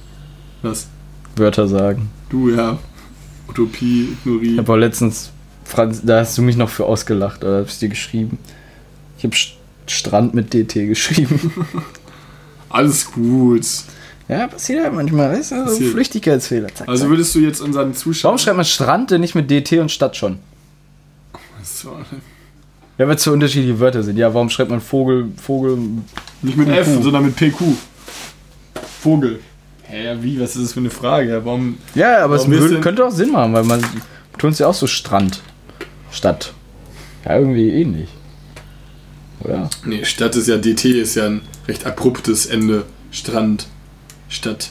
S3: Was?
S2: Wörter sagen.
S3: Du, ja. Utopie, Ignorie.
S2: Ich habe auch letztens, Franz, da hast du mich noch für ausgelacht, oder hab ich dir geschrieben? Ich habe Strand mit DT geschrieben.
S3: Alles gut.
S2: ja, passiert halt manchmal, weißt du? So
S3: Passiert.
S2: Flüchtigkeitsfehler. Zack,
S3: Also würdest du jetzt unseren Zuschauern.
S2: Warum schreibt man Strand denn nicht mit DT und Stadt schon?
S3: So,
S2: Ja, weil es so unterschiedliche Wörter sind. Ja, warum schreibt man Vogel, Vogel,
S3: Nicht mit F,
S2: Q.
S3: sondern mit PQ. Vogel. Hä, ja, wie? Was ist das für eine Frage? Ja, warum.
S2: Ja, aber es
S3: Warum ist
S2: würde, könnte auch Sinn machen, weil man tun es ja auch so Strand, Stadt. Ja, irgendwie ähnlich. Oder?
S3: Nee, Stadt ist ja DT, ist ja ein recht abruptes Ende. Strand, Stadt.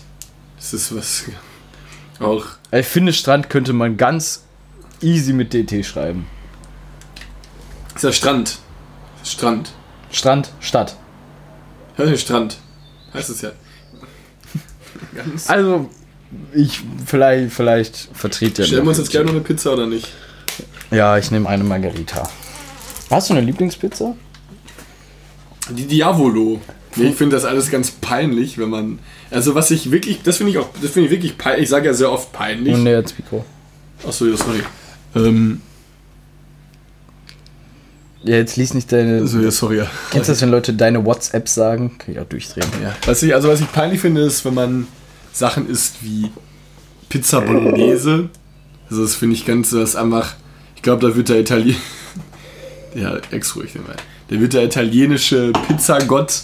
S3: Das ist was. Auch.
S2: Ich finde, Strand könnte man ganz easy mit DT schreiben.
S3: Ist ja Strand. Strand.
S2: Strand, Stadt.
S3: Hör ja, Strand. Heißt es ja. Ganz.
S2: Also, ich, vielleicht, vielleicht vertritt der.
S3: Stellen wir uns jetzt gerne noch eine Pizza oder nicht?
S2: Ja, ich nehme eine Margarita. Hast du eine Lieblingspizza?
S3: Die Diavolo. Nee, ich finde das alles ganz peinlich, wenn man. Also was ich wirklich, das finde ich auch, das finde ich wirklich peinlich. Ich sage ja sehr oft peinlich.
S2: Und ins Mikro.
S3: Achso, ja, sorry. Ähm,
S2: Ja, jetzt lies nicht deine.
S3: also, ja, sorry. Ja.
S2: Kennst du das, wenn Leute deine WhatsApp sagen? Kann ich auch durchdrehen.
S3: Ja. Was ich, also was ich peinlich finde, ist, wenn man Sachen isst wie Pizza Bolognese. Also das finde ich ganz, das ist einfach, ich glaube, da wird der Italien... ja, ex ruhig, den mal. Da wird der italienische Pizzagott,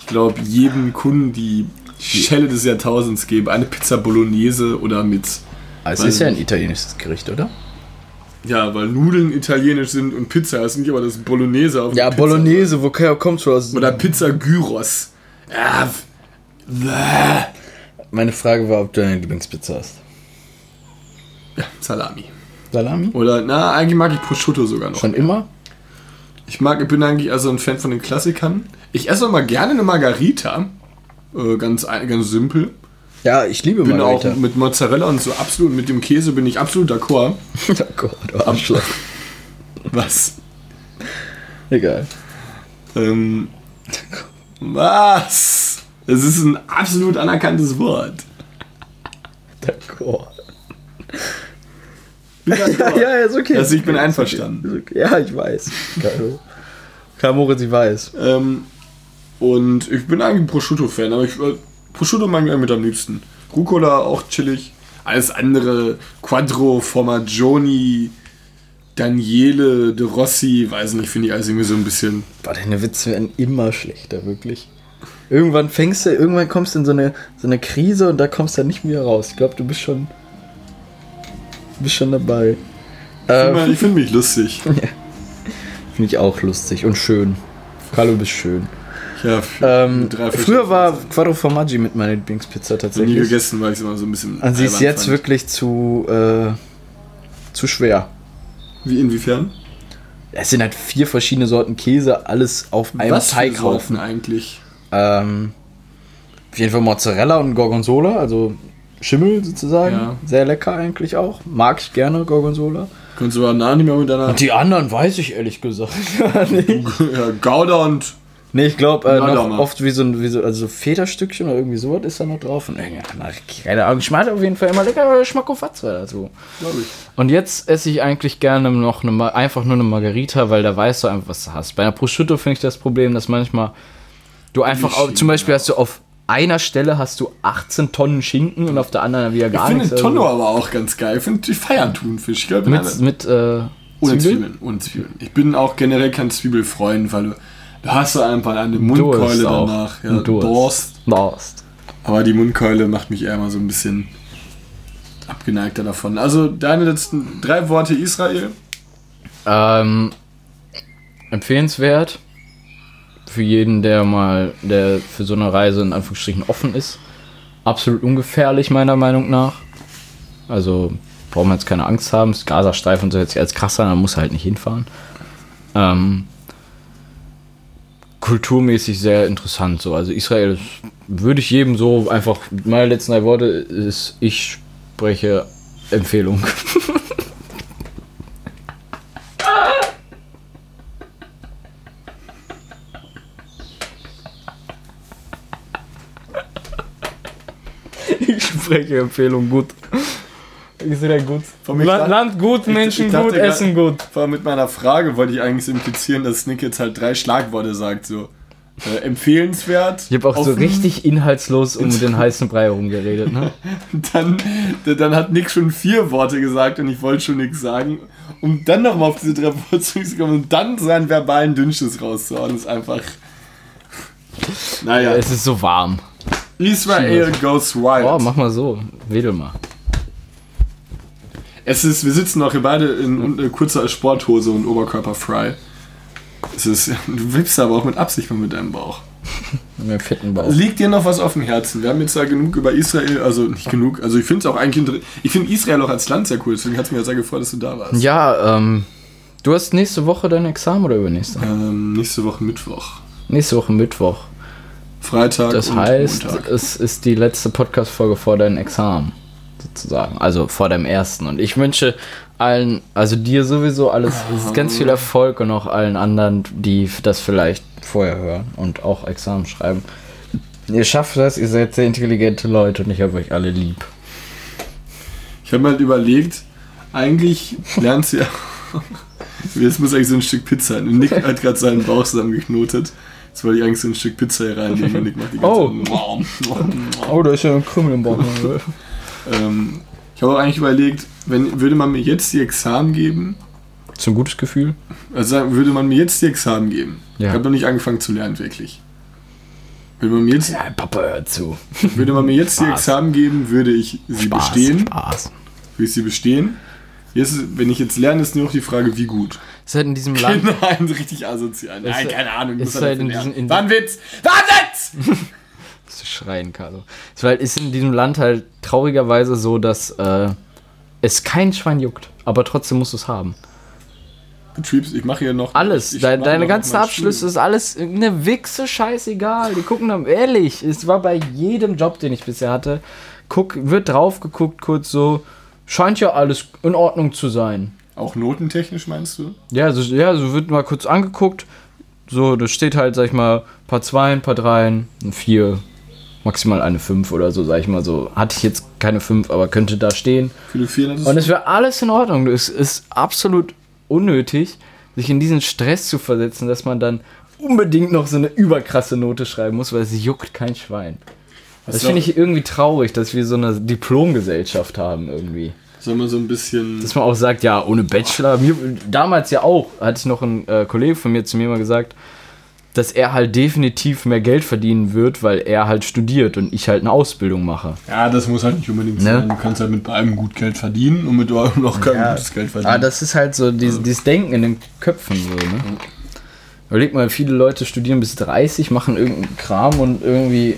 S3: ich glaube, jedem Kunden die Schelle des Jahrtausends geben. Eine Pizza Bolognese oder mit...
S2: Ah, es ist ja ein italienisches Gericht, oder?
S3: Ja, weil Nudeln italienisch sind und Pizza ist nicht aber das Bolognese auf
S2: Ja,
S3: der Pizza.
S2: Bolognese, wo kommst du aus?
S3: Oder Pizza Gyros. Ja.
S2: Meine Frage war, ob du deine Lieblingspizza hast.
S3: ja, Salami.
S2: Salami?
S3: Oder, na, eigentlich mag ich Prosciutto sogar noch.
S2: Schon immer?
S3: Ich mag, ich bin eigentlich also ein Fan von den Klassikern. Ich esse auch mal gerne eine Margarita. Äh, ganz, ganz simpel.
S2: Ja, ich liebe
S3: Bin
S2: Margarita.
S3: auch mit Mozzarella und so absolut, mit dem Käse bin ich absolut d'accord.
S2: Gott, du Arschloch.
S3: Was?
S2: Egal.
S3: Ähm, was? Es ist ein absolut anerkanntes Wort.
S2: D'accord. Ja, ja, ist okay.
S3: Also ich bin
S2: okay.
S3: einverstanden.
S2: Ist okay. Ja, ich weiß. Karl Moritz, ich weiß.
S3: Ähm, und ich bin eigentlich ein Prosciutto-Fan, aber ich, äh, Prosciutto mag ich eigentlich mit am liebsten. Rucola auch chillig. Alles andere, Quattro, Formagioni, Daniele, De Rossi, weiß nicht, finde ich alles irgendwie so ein bisschen.
S2: Boah, deine Witze werden immer schlechter, wirklich. Irgendwann fängst du, irgendwann kommst du in so eine, so eine Krise und da kommst du dann nicht mehr raus. Ich glaube, du bist schon. Bist schon dabei. Ähm,
S3: Ich finde mich lustig.
S2: Finde ich auch lustig und schön. Carlo, du bist schön.
S3: Ja,
S2: Ähm, früher war Quattro Formaggi mit meiner Lieblingspizza
S3: Sachen. nie
S2: tatsächlich.
S3: gegessen, weil ich es immer so ein bisschen.
S2: Und sie ist jetzt
S3: fand.
S2: wirklich zu, äh, zu schwer.
S3: Wie inwiefern?
S2: Es sind halt vier verschiedene Sorten Käse, alles auf einem
S3: Was
S2: Teighaufen.
S3: eigentlich?
S2: Ähm, auf jeden Fall Mozzarella und Gorgonzola, also Schimmel sozusagen.
S3: Ja.
S2: Sehr lecker eigentlich auch. Mag ich gerne Gorgonzola.
S3: Kannst du aber nah nicht mehr mit deiner
S2: Und die anderen weiß ich ehrlich gesagt. nee.
S3: ja, Gouda und.
S2: nee, ich glaube äh,
S3: mal.
S2: oft wie so ein, wie so, also so Federstückchen oder irgendwie sowas ist da noch drauf. Und irgendwie, keine Ahnung, schmeckt auf jeden Fall immer lecker Schmackofatze dazu.
S3: Glaube ich.
S2: Und jetzt esse ich eigentlich gerne noch eine, einfach nur eine Margarita, weil da weißt du einfach, was du hast. Bei einer Prosciutto finde ich das Problem, dass manchmal du einfach,
S3: Schinken,
S2: au- zum Beispiel hast du auf einer Stelle hast du 18 Tonnen Schinken und auf der anderen wieder
S3: Ich
S2: gar
S3: finde
S2: nichts.
S3: Tonno
S2: Also
S3: aber auch ganz geil. Ich finde die feiern Thunfisch. Ich glaube,
S2: mit, mit äh,
S3: Ohne
S2: Zwiebeln?
S3: Zwiebeln. Ohne Zwiebeln. Ich bin auch generell kein Zwiebelfreund, weil du, du hast so einfach eine Mundkeule danach. Ja.
S2: Durst.
S3: Durst. Aber die Mundkeule macht mich eher mal so ein bisschen abgeneigter davon. Also deine letzten drei Worte Israel.
S2: Ähm, empfehlenswert für jeden, der mal, der für so eine Reise in Anführungsstrichen offen ist. Absolut ungefährlich, meiner Meinung nach. Also braucht man jetzt keine Angst haben. Das Gazastreifen soll jetzt als krass sein, dann muss halt nicht hinfahren. Ähm, kulturmäßig sehr interessant so. Also Israel ist, würde ich jedem so einfach, meine letzten drei Worte ist, ich spreche Empfehlung. ich spreche Empfehlung gut. Israel gut.
S3: Von mir
S2: Land, Land gut,
S3: Ich-
S2: Menschen
S3: ich dachte
S2: gut,
S3: grad-
S2: Essen gut.
S3: Vor allem mit meiner Frage wollte ich eigentlich so implizieren, dass Nick jetzt halt drei Schlagworte sagt, so äh, empfehlenswert.
S2: Ich habe auch so
S3: offen.
S2: richtig inhaltslos um den heißen Brei rumgeredet, ne?
S3: Dann, dann hat Nick schon vier Worte gesagt und ich wollte schon nichts sagen. Um dann nochmal auf diese drei Worte zurückzukommen und dann seinen verbalen Dünnschiss rauszuhauen, ist einfach. Naja,
S2: Es ist so warm.
S3: Israel goes wild.
S2: Oh, mach mal so. Wedel mal.
S3: Es ist, wir sitzen noch hier beide in äh, kurzer Sporthose und Oberkörper frei. Es ist, du wippst aber auch mit Absicht mal mit deinem Bauch.
S2: Mit dem fetten Bauch.
S3: Liegt dir noch was auf dem Herzen? Wir haben jetzt da genug über Israel, also nicht genug, also ich finde es auch eigentlich, ich finde Israel auch als Land sehr cool, deswegen hat es mir ja sehr gefreut, dass du da warst.
S2: Ja, ähm, du hast nächste Woche dein Examen oder übernächste?
S3: Ähm, nächste Woche Mittwoch.
S2: Nächste Woche Mittwoch.
S3: Freitag
S2: Das heißt,
S3: Montag.
S2: es ist die letzte Podcast-Folge vor deinem Examen. Sozusagen. Also vor deinem ersten. Und ich wünsche allen, also dir sowieso alles, es ist ganz viel Erfolg und auch allen anderen, die das vielleicht vorher hören und auch Examen schreiben. Ihr schafft das, ihr seid sehr intelligente Leute und ich habe euch alle lieb.
S3: Ich habe mir halt überlegt, eigentlich lernst du ja. Jetzt muss eigentlich so ein Stück Pizza sein. Und Nick hat gerade seinen Bauch zusammengeknotet. Jetzt wollte ich eigentlich so ein Stück Pizza hier reinlegen und Nick macht die ganze
S2: Oh. Oh, da ist ja ein Krümel im Bauch.
S3: ähm, ich habe auch eigentlich überlegt, wenn, würde man mir jetzt die Examen geben,
S2: Zum gutes Gefühl?
S3: also würde man mir jetzt die Examen geben.
S2: Ja.
S3: Ich habe noch nicht angefangen zu lernen, wirklich. Würde man mir jetzt,
S2: Ja, Papa hört zu.
S3: würde man mir jetzt die. Examen geben, würde ich sie
S2: Spaß,
S3: bestehen.
S2: Spaß.
S3: Würde ich sie bestehen. Jetzt, wenn ich jetzt lerne, ist nur noch die Frage, wie gut.
S2: Ist halt in diesem Land.
S3: Nein, richtig asozial. Nein,
S2: Ist-
S3: keine Ahnung.
S2: ist halt in diesen- in-
S3: War ein Witz! War ein Witz!
S2: zu schreien, Carlo. Es war- ist in diesem Land halt traurigerweise so, dass äh, es kein Schwein juckt, aber trotzdem musst du es haben.
S3: Betriebs, ich mache hier noch.
S2: Alles, deine
S3: noch
S2: ganzen Abschlüsse ist alles eine Wichse, scheißegal. Die gucken dann, ehrlich, es war bei jedem Job, den ich bisher hatte, guck, wird drauf geguckt, kurz so, scheint ja alles in Ordnung zu sein.
S3: Auch notentechnisch meinst du?
S2: Ja, so, ja, so wird mal kurz angeguckt. So, da steht halt, sag ich mal, paar Zweien, paar Dreien, ein Vier, maximal eine Fünf oder so, sag ich mal so. Hatte ich jetzt keine Fünf, aber könnte da stehen.
S3: Für die vier
S2: Und es wäre alles in Ordnung. Es ist absolut unnötig, sich in diesen Stress zu versetzen, dass man dann unbedingt noch so eine überkrasse Note schreiben muss, weil es juckt kein Schwein. Das finde ich irgendwie traurig, dass wir so eine Diplomgesellschaft haben irgendwie.
S3: Soll man so ein bisschen.
S2: Dass man auch sagt, ja, ohne Bachelor. Mir, damals ja auch, hatte ich noch einen äh, Kollege von mir zu mir mal gesagt, dass er halt definitiv mehr Geld verdienen wird, weil er halt studiert und ich halt eine Ausbildung mache.
S3: ja, das muss halt nicht unbedingt
S2: Ne?
S3: sein. Du kannst halt mit beidem gut Geld verdienen und mit allem noch kein
S2: Ja.
S3: gutes Geld verdienen.
S2: Ah, das ist halt so dieses, dieses Denken in den Köpfen so, ne? Überleg mal, viele Leute studieren bis 30, machen irgendeinen Kram und irgendwie.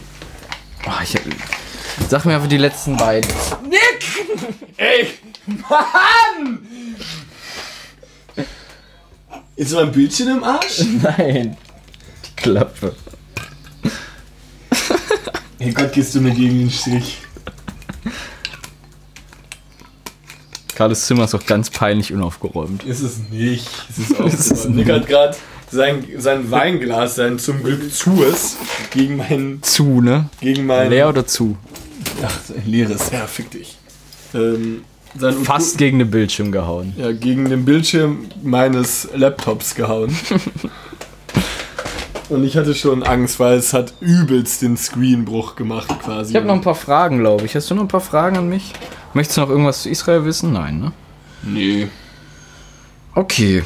S2: Ah, ich, sag mir einfach die letzten beiden.
S3: Ey! Mann! Ist mein Bildschirm im Arsch?
S2: Nein. Die Klappe.
S3: Hey Gott, gehst du mir gegen den Strich.
S2: Carlos Zimmer ist auch ganz peinlich unaufgeräumt.
S3: Ist es nicht. Es ist auch
S2: Ist es
S3: so. Nick hat gerade sein, sein Weinglas, sein zum Glück zues, gegen mein.
S2: Zu, ne?
S3: Gegen mein
S2: Leer oder zu?
S3: Ach, ein leeres. Ja, fick dich. Ähm, sein
S2: Fast gegen den Bildschirm gehauen.
S3: Ja, gegen den Bildschirm meines Laptops gehauen. Und ich hatte schon Angst, weil es hat übelst den Screenbruch gemacht quasi.
S2: Ich habe noch ein paar Fragen, glaube ich. Hast du noch ein paar Fragen an mich? Möchtest du noch irgendwas zu Israel wissen? Nein, ne?
S3: Nee.
S2: Okay.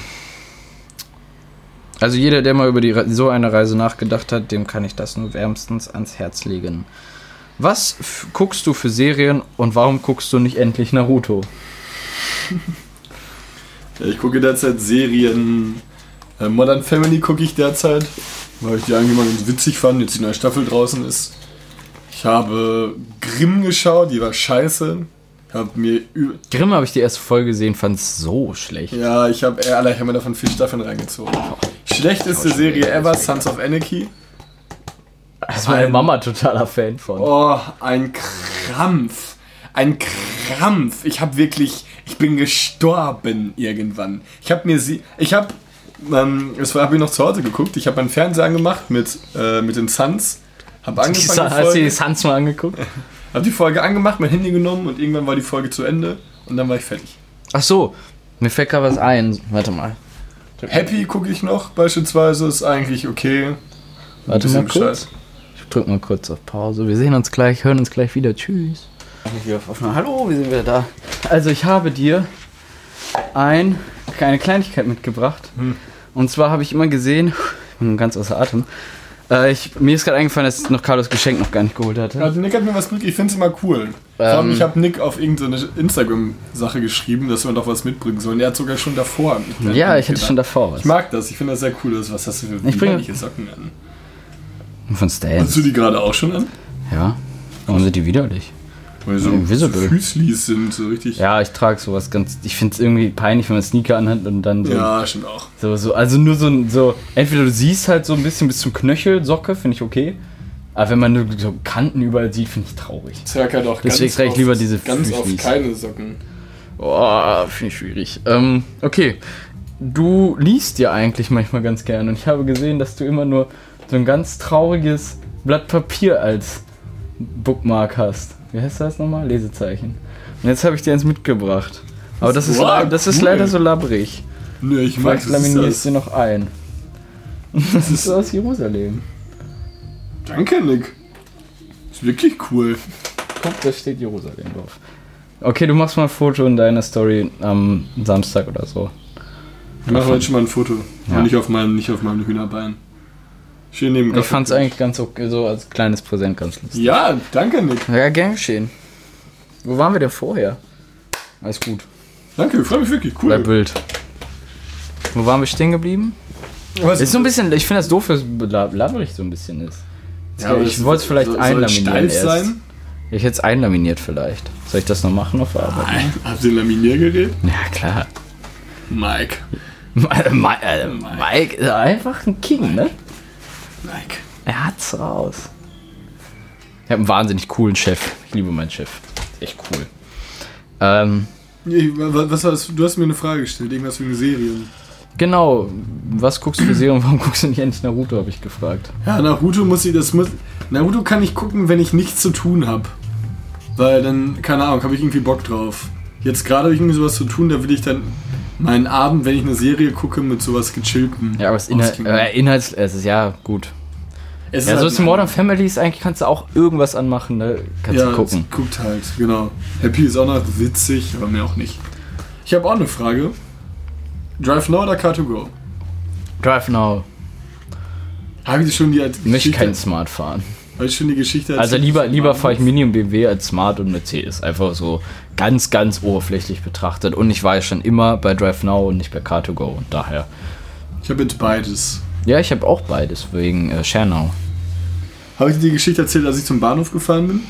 S2: Also jeder, der mal über die, Re- so eine Reise nachgedacht hat, dem kann ich das nur wärmstens ans Herz legen. Was guckst du für Serien und warum guckst du nicht endlich Naruto?
S3: Ich gucke derzeit Serien. Äh, Modern Family gucke ich derzeit, weil ich die eigentlich mal ganz witzig fand, jetzt die neue Staffel draußen ist. Ich habe Grimm geschaut, die war scheiße. Hab mir
S2: Grimm habe ich die erste Folge gesehen, fand es so schlecht.
S3: ja, ich habe Alter, ich habe mir davon vier Staffeln reingezogen. Schlechteste Serie ever, Sons of Anarchy.
S2: Da ist meine
S3: Ein-
S2: Mama totaler Fan von.
S3: Oh, ein Krampf. Ein Krampf. Ich habe wirklich, ich bin gestorben irgendwann. Ich habe mir sie, ich habe, ähm, das habe ich noch zu Hause geguckt. Ich habe meinen Fernseher angemacht mit, äh, mit den Suns. Habe
S2: Die
S3: angefangen, die
S2: Hast du die Suns mal angeguckt?
S3: hab die Folge angemacht, mein Handy genommen und irgendwann war die Folge zu Ende und dann war ich fertig.
S2: Ach so, mir fällt gerade was ein. Warte mal.
S3: Happy gucke ich noch beispielsweise, ist eigentlich okay.
S2: Warte mal kurz. Ich drück mal kurz auf Pause. Wir sehen uns gleich, hören uns gleich wieder. Tschüss. Hallo, wir sind wieder da. Also ich habe dir ein, eine Kleinigkeit mitgebracht. Und zwar habe ich immer gesehen, ich bin ganz außer Atem. Äh, ich, mir ist gerade eingefallen, dass ich noch Carlos Geschenk noch gar nicht geholt hatte.
S3: Also Nick hat mir was mitgegeben, ich finde es immer cool. Allem,
S2: Ähm.
S3: ich habe Nick auf irgendeine Instagram-Sache geschrieben, dass wir doch was mitbringen sollen. Er hat sogar schon davor.
S2: Ja, ich hatte schon davor was.
S3: Ich mag das, ich finde das sehr cool. Das, was hast du für
S2: Ich bringe-
S3: Socken an?
S2: Von
S3: Hast
S2: Stan.
S3: du die gerade auch schon an?
S2: Ja. Warum sind die widerlich?
S3: Weil so,
S2: denn?
S3: Füßlis sind, so richtig.
S2: Ja, ich trage sowas ganz. Ich finde es irgendwie peinlich, wenn man Sneaker anhat und dann so.
S3: Ja, stimmt auch.
S2: So, so, also nur so, ein- so, entweder du siehst halt so ein bisschen bis zum Knöchel Socke, finde ich okay. Aber wenn man nur so Kanten überall sieht, finde ich traurig.
S3: Zerk hat auch
S2: Deswegen trage ich
S3: oft-
S2: lieber diese
S3: Ganz oft
S2: Füßlis.
S3: keine Socken.
S2: Boah, finde ich schwierig. Ähm, okay. Du liest ja eigentlich manchmal ganz gerne und ich habe gesehen, dass du immer nur so ein ganz trauriges Blatt Papier als Bookmark hast. Wie heißt das nochmal? Lesezeichen. Und jetzt habe ich dir eins mitgebracht. Aber das ist,
S3: Wow,
S2: das ist
S3: cool.
S2: leider so labbrig.
S3: Nö, ich mag
S2: Vielleicht
S3: das. Das.
S2: dir noch ein. Das ist aus Jerusalem.
S3: Danke, Nick. Ist wirklich cool.
S2: Guck, da steht Jerusalem drauf. Okay, du machst mal ein Foto in deiner Story am Samstag oder so.
S3: Ich mache heute schon mal ein Foto.
S2: Ja.
S3: Nicht auf meinem, nicht auf meinem Hühnerbein. Schön neben
S2: Ich fand's eigentlich ganz okay, so als kleines Präsent ganz lustig.
S3: Ja, danke, Nick.
S2: Ja, gern geschehen. Wo waren wir denn vorher? Alles gut.
S3: Danke, freue mich wirklich.
S2: Bei
S3: Cool.
S2: Bild. Wo waren wir stehen geblieben?
S3: Was
S2: Ist so ein bisschen, ich finde das doof, dass es lab- labberig so ein bisschen ist.
S3: Ja,
S2: ich wollte es vielleicht
S3: soll- soll
S2: einlaminieren.
S3: steif
S2: erst.
S3: sein?
S2: Ich hätte es einlaminiert vielleicht. Soll ich das noch machen auf der Arbeit?
S3: Nein. Habt ihr ein Laminiergerät?
S2: Ja, klar.
S3: Mike.
S2: Ma- äh, Mike ist einfach ein King, ne?
S3: Mike.
S2: Er hat's raus. Ich habe einen wahnsinnig coolen Chef. Ich liebe meinen Chef. Echt cool. Ähm,
S3: Nee, wa- Was hast, du hast mir eine Frage gestellt, irgendwas wegen Serien.
S2: genau. Was guckst du für Serien? Warum guckst du nicht endlich Naruto, habe ich gefragt.
S3: Ja, Naruto muss ich, das muss, Naruto kann ich gucken, wenn ich nichts zu tun habe. Weil dann, keine Ahnung, habe ich irgendwie Bock drauf. Jetzt gerade habe ich irgendwie sowas zu tun, da will ich dann meinen Abend, wenn ich eine Serie gucke, mit sowas gechillten.
S2: Ja, aber Inhalt,
S3: ausklingen.
S2: äh, Inhalts, es ist ja gut.
S3: es
S2: Ja, so
S3: halt
S2: ist Modern Family ist eigentlich, kannst du auch irgendwas anmachen, ne? Kannst
S3: ja,
S2: du gucken.
S3: es guckt halt, genau. Happy ist auch noch witzig, aber mir auch nicht. Ich habe auch eine Frage. Drive Now oder Car2Go?
S2: Drive Now.
S3: Habe ich schon die als
S2: Ich möchte kein Smart fahren.
S3: Habe ich schon die Geschichte
S2: Also
S3: erzählt?
S2: lieber, lieber fahre ich Mini und BMW als Smart und Mercedes. Einfach so ganz, ganz oberflächlich betrachtet. Und ich war ja schon immer bei Drive Now und nicht bei Car2Go. Und daher.
S3: Ich habe jetzt beides.
S2: Ja, ich habe auch beides wegen äh, Schernau.
S3: Habe ich dir die Geschichte erzählt, als ich zum Bahnhof gefahren bin?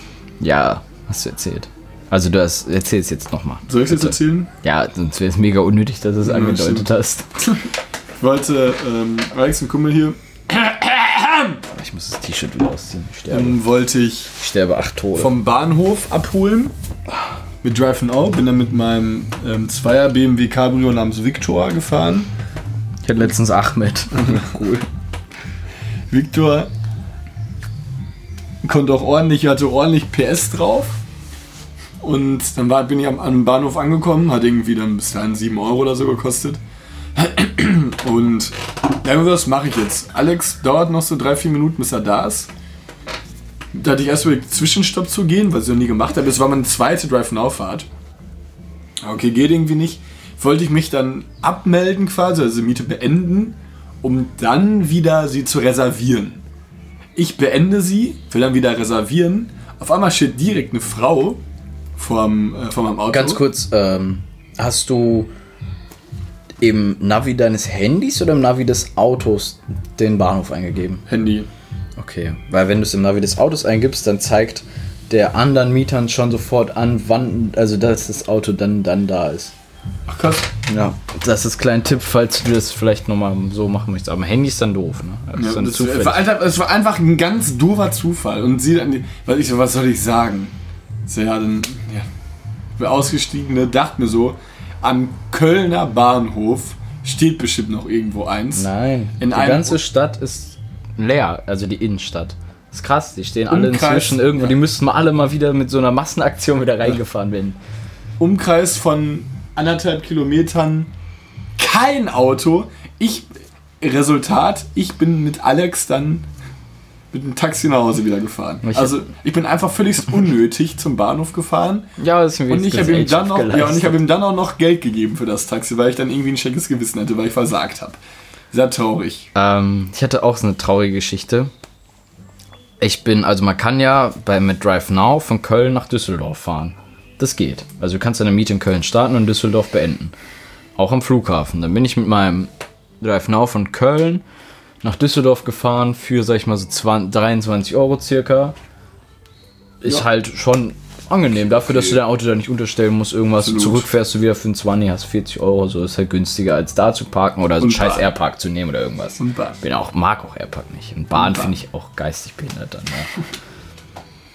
S2: Ja, hast du erzählt. Also du hast, erzähl es jetzt nochmal.
S3: Soll ich es jetzt erzählen?
S2: Ja, sonst wäre es mega unnötig, dass du es
S3: Ja,
S2: angedeutet
S3: stimmt.
S2: hast.
S3: Ich wollte, ähm, Alex, ein Kumpel hier,
S2: Ich muss das T-Shirt wieder ausziehen. Ich sterbe.
S3: ähm, wollte ich
S2: Ich sterbe acht Tode.
S3: vom Bahnhof abholen. Mit Drive Now. Bin dann mit meinem ähm, Zweier BMW Cabrio namens Victor gefahren.
S2: ich hatte letztens Ahmed.
S3: Cool. Victor konnte auch ordentlich, hatte ordentlich PS drauf. Und dann war, bin ich am, am Bahnhof angekommen, hat irgendwie dann bis dahin 7 Euro oder so gekostet. Und was mache ich jetzt? Alex dauert noch so 3-4 Minuten, bis er da ist. Da hatte ich erst überlegt, Zwischenstopp zu gehen, was ich noch nie gemacht habe. Es war meine zweite Drive-Now-Fahrt. Okay, geht irgendwie nicht. Wollte ich mich dann abmelden quasi, also Miete beenden, um dann wieder sie zu reservieren. Ich beende sie, will dann wieder reservieren. Auf einmal steht direkt eine Frau äh, vor meinem Auto.
S2: Ganz kurz, ähm, hast du im Navi deines Handys oder im Navi des Autos den Bahnhof eingegeben?
S3: Handy.
S2: Okay, weil wenn du es im Navi des Autos eingibst, dann zeigt der anderen Mietern schon sofort an, wann, also dass das Auto dann, dann da ist.
S3: Ach krass.
S2: Ja, das ist ein kleiner Tipp, falls du das vielleicht nochmal so machen möchtest. Aber Handy ist dann doof, ne? Das ist
S3: Ja,
S2: dann
S3: das war, es war einfach ein ganz doofer Zufall. Und sie dann, weil ich so, was soll ich sagen? So, ja, dann, ja, wir Ausgestiegene dachte mir so, am Kölner Bahnhof steht bestimmt noch irgendwo eins.
S2: Nein,
S3: In
S2: die ganze Stadt ist leer, also die Innenstadt. Das ist krass, die stehen alle
S3: Umkreis,
S2: inzwischen irgendwo,
S3: ja.
S2: die müssten mal alle mal wieder mit so einer Massenaktion wieder reingefahren werden.
S3: Umkreis von anderthalb Kilometern, kein Auto. Ich, Resultat, ich bin mit Alex dann mit dem Taxi nach Hause wieder gefahren.
S2: Ich-
S3: also ich bin einfach völlig unnötig zum Bahnhof gefahren
S2: Ja, das ist mir
S3: und ich habe ihm dann noch, ja, und ich habe ihm dann auch noch Geld gegeben für das Taxi, weil ich dann irgendwie ein schlechtes Gewissen hatte, weil ich versagt habe. Sehr traurig.
S2: Ähm, ich hatte auch so eine traurige Geschichte. Ich bin, also man kann ja bei mit Drive Now von Köln nach Düsseldorf fahren. Das geht. Also du kannst deine Miete in Köln starten und Düsseldorf beenden. Auch am Flughafen. Dann bin ich mit meinem Drive Now von Köln nach Düsseldorf gefahren für, sag ich mal, so 20, 23 Euro circa. Ist
S3: Ja.
S2: halt schon angenehm. Dafür, dass
S3: Okay.
S2: du dein Auto da nicht unterstellen musst, irgendwas.
S3: Absolut.
S2: Zurück fährst du wieder für einen 20, hast 40 Euro. So ist halt günstiger, als da zu parken oder so einen scheiß. Airpark zu nehmen oder irgendwas.
S3: Und Bahn.
S2: Bin auch, mag auch Airpark nicht. Und Bahn
S3: Bahn.
S2: finde ich auch geistig behindert dann.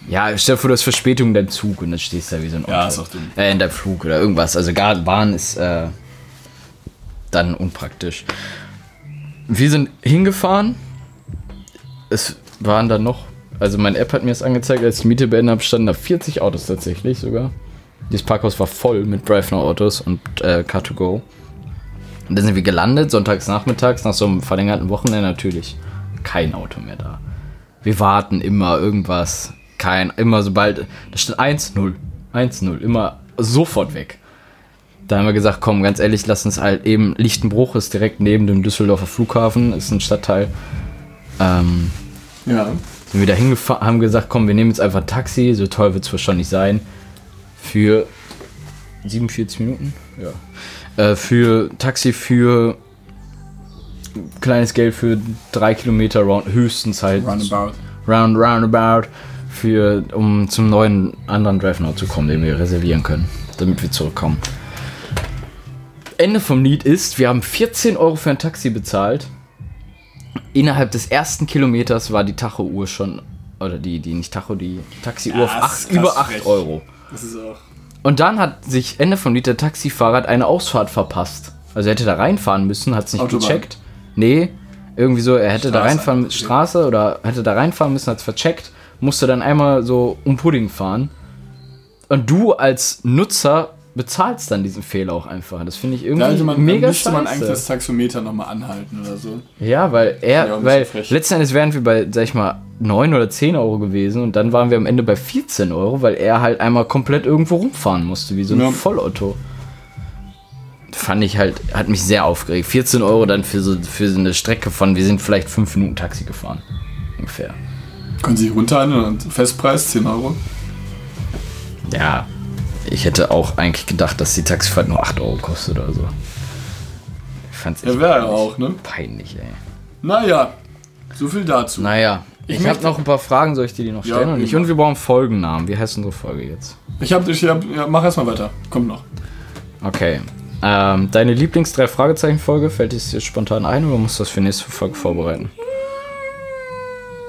S2: Ja. ja, stell dir vor, du hast Verspätung in deinem Zug und dann stehst du da wie so ein
S3: Ja,
S2: Otto.
S3: ist auch dumm.
S2: Äh, in deinem Flug oder irgendwas. Also gar Bahn ist äh, dann unpraktisch. Wir sind hingefahren. Es waren dann noch, also mein App hat mir das angezeigt, als ich die Miete beendet habe, standen da 40 Autos tatsächlich sogar. Dieses Parkhaus war voll mit Drive Now Autos und äh, Car2Go. Und dann sind wir gelandet, sonntags nachmittags, nach so einem verlängerten Wochenende natürlich. Kein Auto mehr da. Wir warten immer irgendwas. Kein, immer sobald. Da steht 1-0. 1-0. Immer sofort weg. Da haben wir gesagt, komm, ganz ehrlich, lass uns halt eben. Lichtenbruch ist direkt neben dem Düsseldorfer Flughafen, ist ein Stadtteil. Ähm,
S3: Ja.
S2: sind wir da hingefahren, haben gesagt, komm, wir nehmen jetzt einfach ein Taxi, so toll wird es wahrscheinlich sein. Für 47 Minuten? Ja. Äh, für Taxi für kleines Geld für drei Kilometer round, höchstens halt
S3: Roundabout.
S2: round, roundabout für, um zum neuen anderen Drive Now zu kommen, den wir reservieren können, damit wir zurückkommen. Ende vom Lied ist, wir haben 14 Euro für ein Taxi bezahlt. Innerhalb des ersten Kilometers war die Tacho-Uhr schon, oder die, die nicht Tacho, die Taxi-Uhr
S3: Ja,
S2: auf über 8
S3: frech.
S2: Euro.
S3: Das ist auch.
S2: Und dann hat sich Ende vom Lied der Taxifahrer eine Ausfahrt verpasst. Also er hätte da reinfahren müssen, hat es nicht
S3: Autobahn.
S2: gecheckt. Nee, irgendwie so, er hätte da
S3: Straße.
S2: reinfahren müssen, Straße oder hätte da reinfahren müssen, hat es vercheckt, musste dann einmal so um Pudding fahren. Und du als Nutzer bezahlst dann diesen Fehler auch einfach. Das finde ich irgendwie
S3: hätte man,
S2: mega
S3: müsste man eigentlich das Taxometer nochmal anhalten oder so.
S2: Ja, weil er,
S3: Ja,
S2: weil
S3: frech.
S2: letzten Endes wären wir bei, sag ich mal, 9 oder 10 Euro gewesen und dann waren wir am Ende bei 14 Euro, weil er halt einmal komplett irgendwo rumfahren musste, wie so ein
S3: Ja.
S2: Vollotto. Fand ich halt, hat mich sehr aufgeregt. 14 Euro dann für so, für so eine Strecke von, wir sind vielleicht 5 Minuten Taxi gefahren. Ungefähr.
S3: Können Sie sich runterhandeln und Festpreis 10 Euro?
S2: Ja, ich hätte auch eigentlich gedacht, dass die Taxifahrt nur 8 Euro kostet oder so. Ich fand's echt
S3: Ja, wäre ja
S2: peinlich.
S3: auch, ne?
S2: Peinlich, ey.
S3: Naja, so viel dazu.
S2: Naja, ich,
S3: Ich
S2: habe noch ein paar Fragen, soll ich dir die noch
S3: Ja,
S2: stellen? und, ich, und wir brauchen Folgennamen. Wie heißt unsere Folge jetzt?
S3: Ich hab dich, ja, ja, mach erstmal weiter. Kommt noch.
S2: Okay. Ähm, deine Lieblings drei Fragezeichen Folge fällt dir jetzt spontan ein oder musst du das für nächste Folge vorbereiten?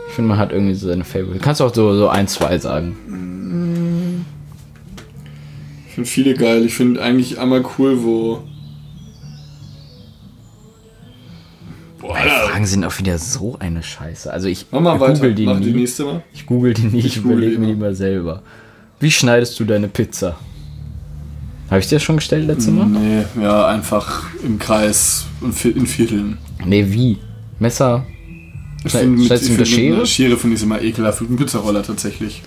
S2: Ich finde, man hat irgendwie so seine Favorite. Kannst auch so, so ein, zwei sagen.
S3: Ich finde viele geil. Ich finde eigentlich einmal cool, wo. Boah,
S2: Die
S3: Alter.
S2: Fragen sind auch wieder so eine Scheiße. Also ich
S3: Mach mal weiter.
S2: google die
S3: Mach die
S2: nie.
S3: nächste mal.
S2: Ich google die nie, ich, überlege
S3: die
S2: mir die mal selber. Wie schneidest du deine Pizza? Habe ich dir das schon gestellt letztes Mal?
S3: Nee, ja, einfach im Kreis und in Vierteln.
S2: Nee, wie? Messer?
S3: Ich
S2: Schneid-
S3: find
S2: schneidest du mit der Schere?
S3: Schere finde ich immer ekelhaft. Mit einem Pizzaroller tatsächlich.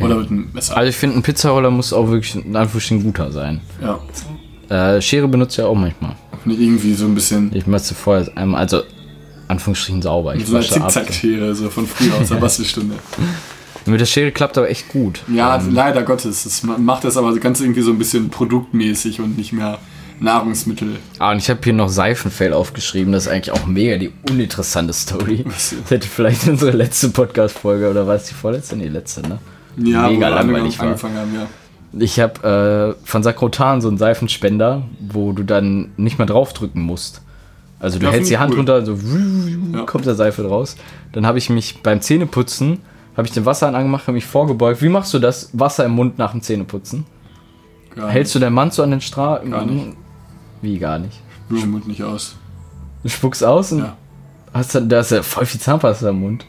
S3: Oder mit einem Messer.
S2: Also ich finde, ein Pizzaroller muss auch wirklich in Anführungsstrichen guter sein.
S3: Ja.
S2: Äh, Schere benutze ich ja auch manchmal.
S3: Nicht irgendwie so ein bisschen.
S2: Ich müsste vorher einmal, also Anführungsstrichen sauber. Ich
S3: So eine. Zickzack-Schere, so von früher aus der Bastelstunde.
S2: Mit der Schere klappt aber echt gut.
S3: Ja,
S2: Ähm,
S3: leider Gottes. Das ma- macht das aber ganz irgendwie so ein bisschen produktmäßig und nicht mehr Nahrungsmittel.
S2: Ah, und ich habe hier noch Seifenfell aufgeschrieben. Das ist eigentlich auch mega die uninteressante Story. Das hätte vielleicht unsere letzte Podcast-Folge, oder war es die vorletzte? Nee, letzte, ne?
S3: Ja,
S2: mega langweilig war.
S3: angefangen haben, ja.
S2: Ich habe äh, von Sakrotan so einen Seifenspender, wo du dann nicht mehr draufdrücken musst. Also du
S3: Ja,
S2: hältst die Hand
S3: cool.
S2: runter, so
S3: Ja.
S2: kommt der Seife raus. Dann habe ich mich beim Zähneputzen, habe ich den Wasser angemacht, habe mich vorgebeugt. Wie machst du das? Wasser im Mund nach dem Zähneputzen?
S3: Gar
S2: Hältst du deinen Mann so an den Strahl?
S3: Gar nicht.
S2: Wie gar nicht?
S3: nicht. Mund nicht aus.
S2: Du spuckst aus und
S3: Ja.
S2: hast dann, da ist ja voll viel Zahnpasta im Mund.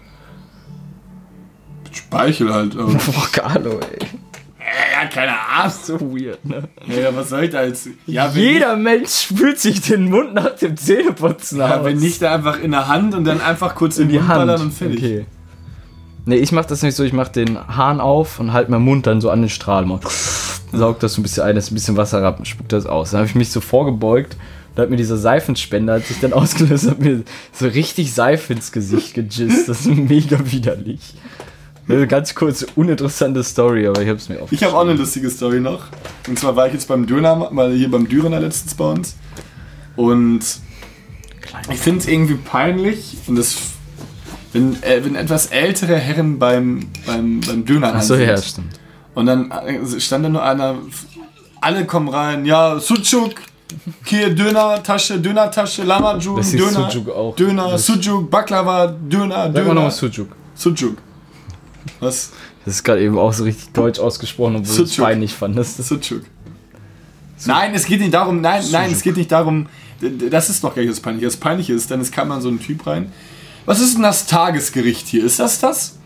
S3: Speichel halt. aber-
S2: Boah, Carlo, ey.
S3: ja, keine Ahnung.
S2: So weird, ne?
S3: Ja, was soll ich da jetzt? Ja,
S2: Jeder Mensch spült sich den Mund nach dem Zähneputzen
S3: Nicht, ja,
S2: aus.
S3: wenn nicht, dann einfach in der Hand und dann einfach kurz in
S2: in die
S3: Mund
S2: Hand.
S3: ballern und fertig.
S2: Okay. Nee, ich mach das nicht so, ich mach den Hahn auf und halt meinen Mund dann so an den Strahl. Mal saug das so ein bisschen ein, dass ein bisschen Wasser ab und spuck das aus. Dann habe ich mich so vorgebeugt da hat mir dieser Seifenspender, hat sich dann ausgelöst, hat mir so richtig Seife ins Gesicht gejist. Das ist mega widerlich. Eine ganz kurze, uninteressante Story, aber ich hab's mir
S3: Ich
S2: aufgeschrieben.
S3: habe auch eine lustige Story noch. Und zwar war ich jetzt beim Döner, mal hier beim Döner letztens bei uns. Und ich finde es irgendwie peinlich, und das, wenn, äh, wenn etwas ältere Herren beim, beim, beim Döner
S2: Achso,
S3: sind.
S2: ja, stimmt.
S3: Und dann äh, stand da nur einer, alle kommen rein, ja, Sucuk, hier Döner-Tasche, Döner-Tasche,
S2: ist
S3: Döner,
S2: Sucuk auch.
S3: Döner, Sucuk, Baklava, Döner,
S2: Sag mal
S3: Döner,
S2: nochmal Sucuk.
S3: Sucuk. Was?
S2: Das ist gerade eben auch so richtig deutsch ausgesprochen, obwohl du es
S3: Sucuk.
S2: peinlich fandest. Das
S3: Sucuk. Nein, es geht nicht darum, nein, nein, es geht nicht darum, das ist doch gar nicht das Peinliche. Das Peinliche ist, dann es kam dann so ein Typ rein. Was ist denn das Tagesgericht hier? Ist das das?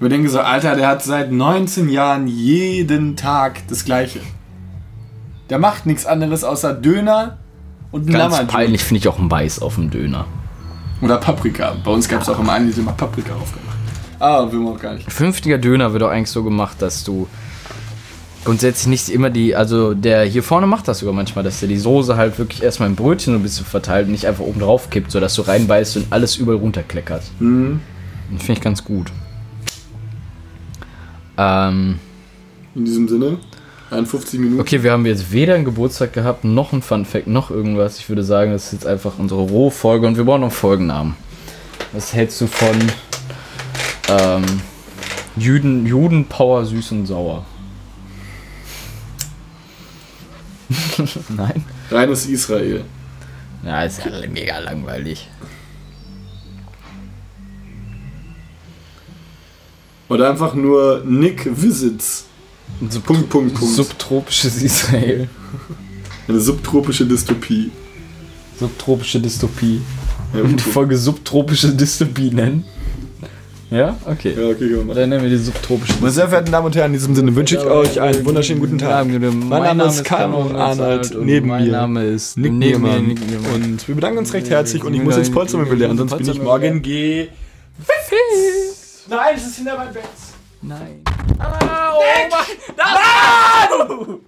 S3: Ich denke so, Alter, der hat seit 19 Jahren jeden Tag das Gleiche. Der macht nichts anderes außer Döner und
S2: Ganz
S3: Lamajun.
S2: peinlich finde ich auch ein Weiß auf dem Döner.
S3: Oder Paprika. Bei uns gab es auch immer einen, die immer Paprika aufgemacht. Ah, will man auch gar nicht.
S2: Fünftiger Döner wird auch eigentlich so gemacht, dass du grundsätzlich nicht immer die, also der hier vorne macht das sogar manchmal, dass der die Soße halt wirklich erstmal im Brötchen so ein bisschen verteilt und nicht einfach oben drauf kippt, sodass du reinbeißt und alles überall runterkleckert.
S3: Mhm.
S2: Das finde ich ganz gut. Ähm,
S3: In diesem Sinne, 51 Minuten.
S2: okay, wir haben jetzt weder einen Geburtstag gehabt, noch ein Fun Fact, noch irgendwas. Ich würde sagen, das ist jetzt einfach unsere Rohfolge und wir brauchen noch einen Folgennamen. Was hältst du von ähm, Juden, Judenpower süß und sauer? Nein?
S3: Reines Israel.
S2: Ja, ist ja mega langweilig.
S3: Oder einfach nur Nick Visits.
S2: Sub
S3: Punkt, Punkt, Punkt.
S2: Subtropisches Israel.
S3: Eine subtropische Dystopie.
S2: Subtropische Dystopie.
S3: Ja,
S2: Und die Folge subtropische Dystopie nennen. Ja? Okay.
S3: ja okay, machen.
S2: Dann nennen wir die subtropische
S3: Meine sehr verehrten Damen und Herren, in diesem Sinne wünsche ich euch einen wunderschönen guten Tag.
S2: Mein,
S3: Name ist Carlo Arnold, neben
S2: mein
S3: mir
S2: Name ist Nick Niermann.
S3: Und wir bedanken uns recht herzlich und ich muss ins Potsdam belehren, sonst bin ich morgen ge... Nein, es ist hinter meinem Bett.
S2: Nein. Ah, oh mein,